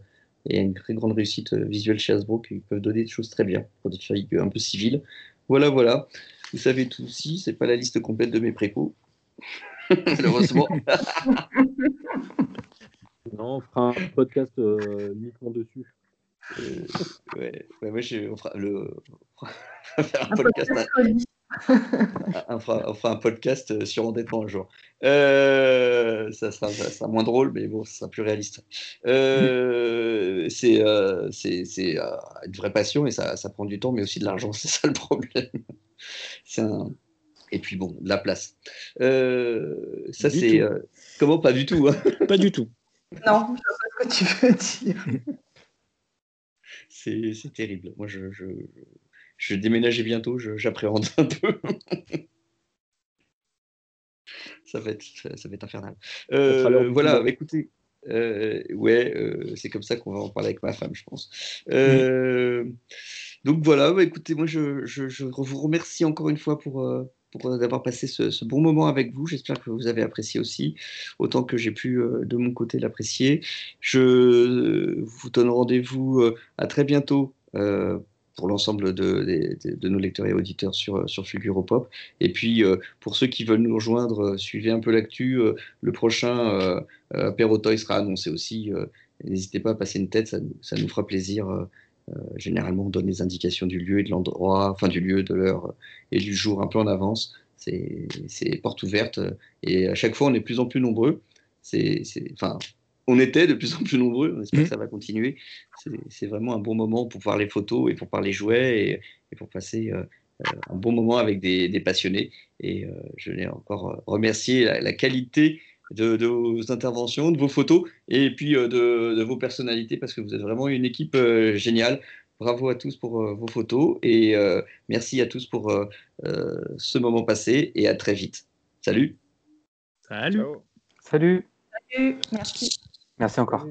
et une très grande réussite euh, visuelle chez Hasbro qui peuvent donner des choses très bien pour des figures un peu civiles. Voilà, voilà. Vous savez tout aussi, c'est pas la liste complète de mes précaux. Malheureusement. non, on fera un podcast uniquement dessus. ouais, ouais, moi, je, on fera le, on un, podcast. on, fera, on, fera, un podcast sur endettement un jour. Euh, ça, sera, ça, sera, moins drôle, mais bon, ça sera plus réaliste. Euh, c'est euh, euh, une vraie passion et ça, ça, prend du temps, mais aussi de l'argent, c'est ça le problème. Un... Et puis bon, de la place. Euh, ça, c'est. comment? Pas du tout. Hein pas du tout. Non, je sais pas ce que tu veux dire. c'est terrible. Moi, je, je, je vais déménager bientôt, j'appréhende un peu ça va être, ça va être infernal. Euh, voilà, bah, écoutez, euh, ouais, euh, c'est comme ça qu'on va en parler avec ma femme, je pense. Donc voilà, bah, écoutez, moi je, je, je, vous remercie encore une fois pour, pour d'avoir passé ce, bon moment avec vous. J'espère que vous avez apprécié aussi, autant que j'ai pu de mon côté l'apprécier. Je vous donne rendez-vous à très bientôt pour l'ensemble de, nos lecteurs et auditeurs sur, sur Pop. Et puis, euh, pour ceux qui veulent nous rejoindre, euh, suivez un peu l'actu. Euh, le prochain euh, Toy sera annoncé aussi. N'hésitez pas à passer une tête, ça nous fera plaisir. Généralement, on donne les indications du lieu et de l'endroit, enfin du lieu, de l'heure et du jour un peu en avance. C'est porte ouverte. Et à chaque fois, on est de plus en plus nombreux. C'est, enfin, on était de plus en plus nombreux, on espère que mmh. ça va continuer. C'est vraiment un bon moment pour voir les photos et pour parler jouets et, pour passer euh, euh, un bon moment avec des, passionnés. Et euh, je voulais encore remercier la, qualité de, vos interventions, de vos photos et puis de, vos personnalités parce que vous êtes vraiment une équipe géniale. Bravo à tous pour vos photos et merci à tous pour ce moment passé et à très vite. Salut. Salut. Salut. Salut. Merci. Merci encore.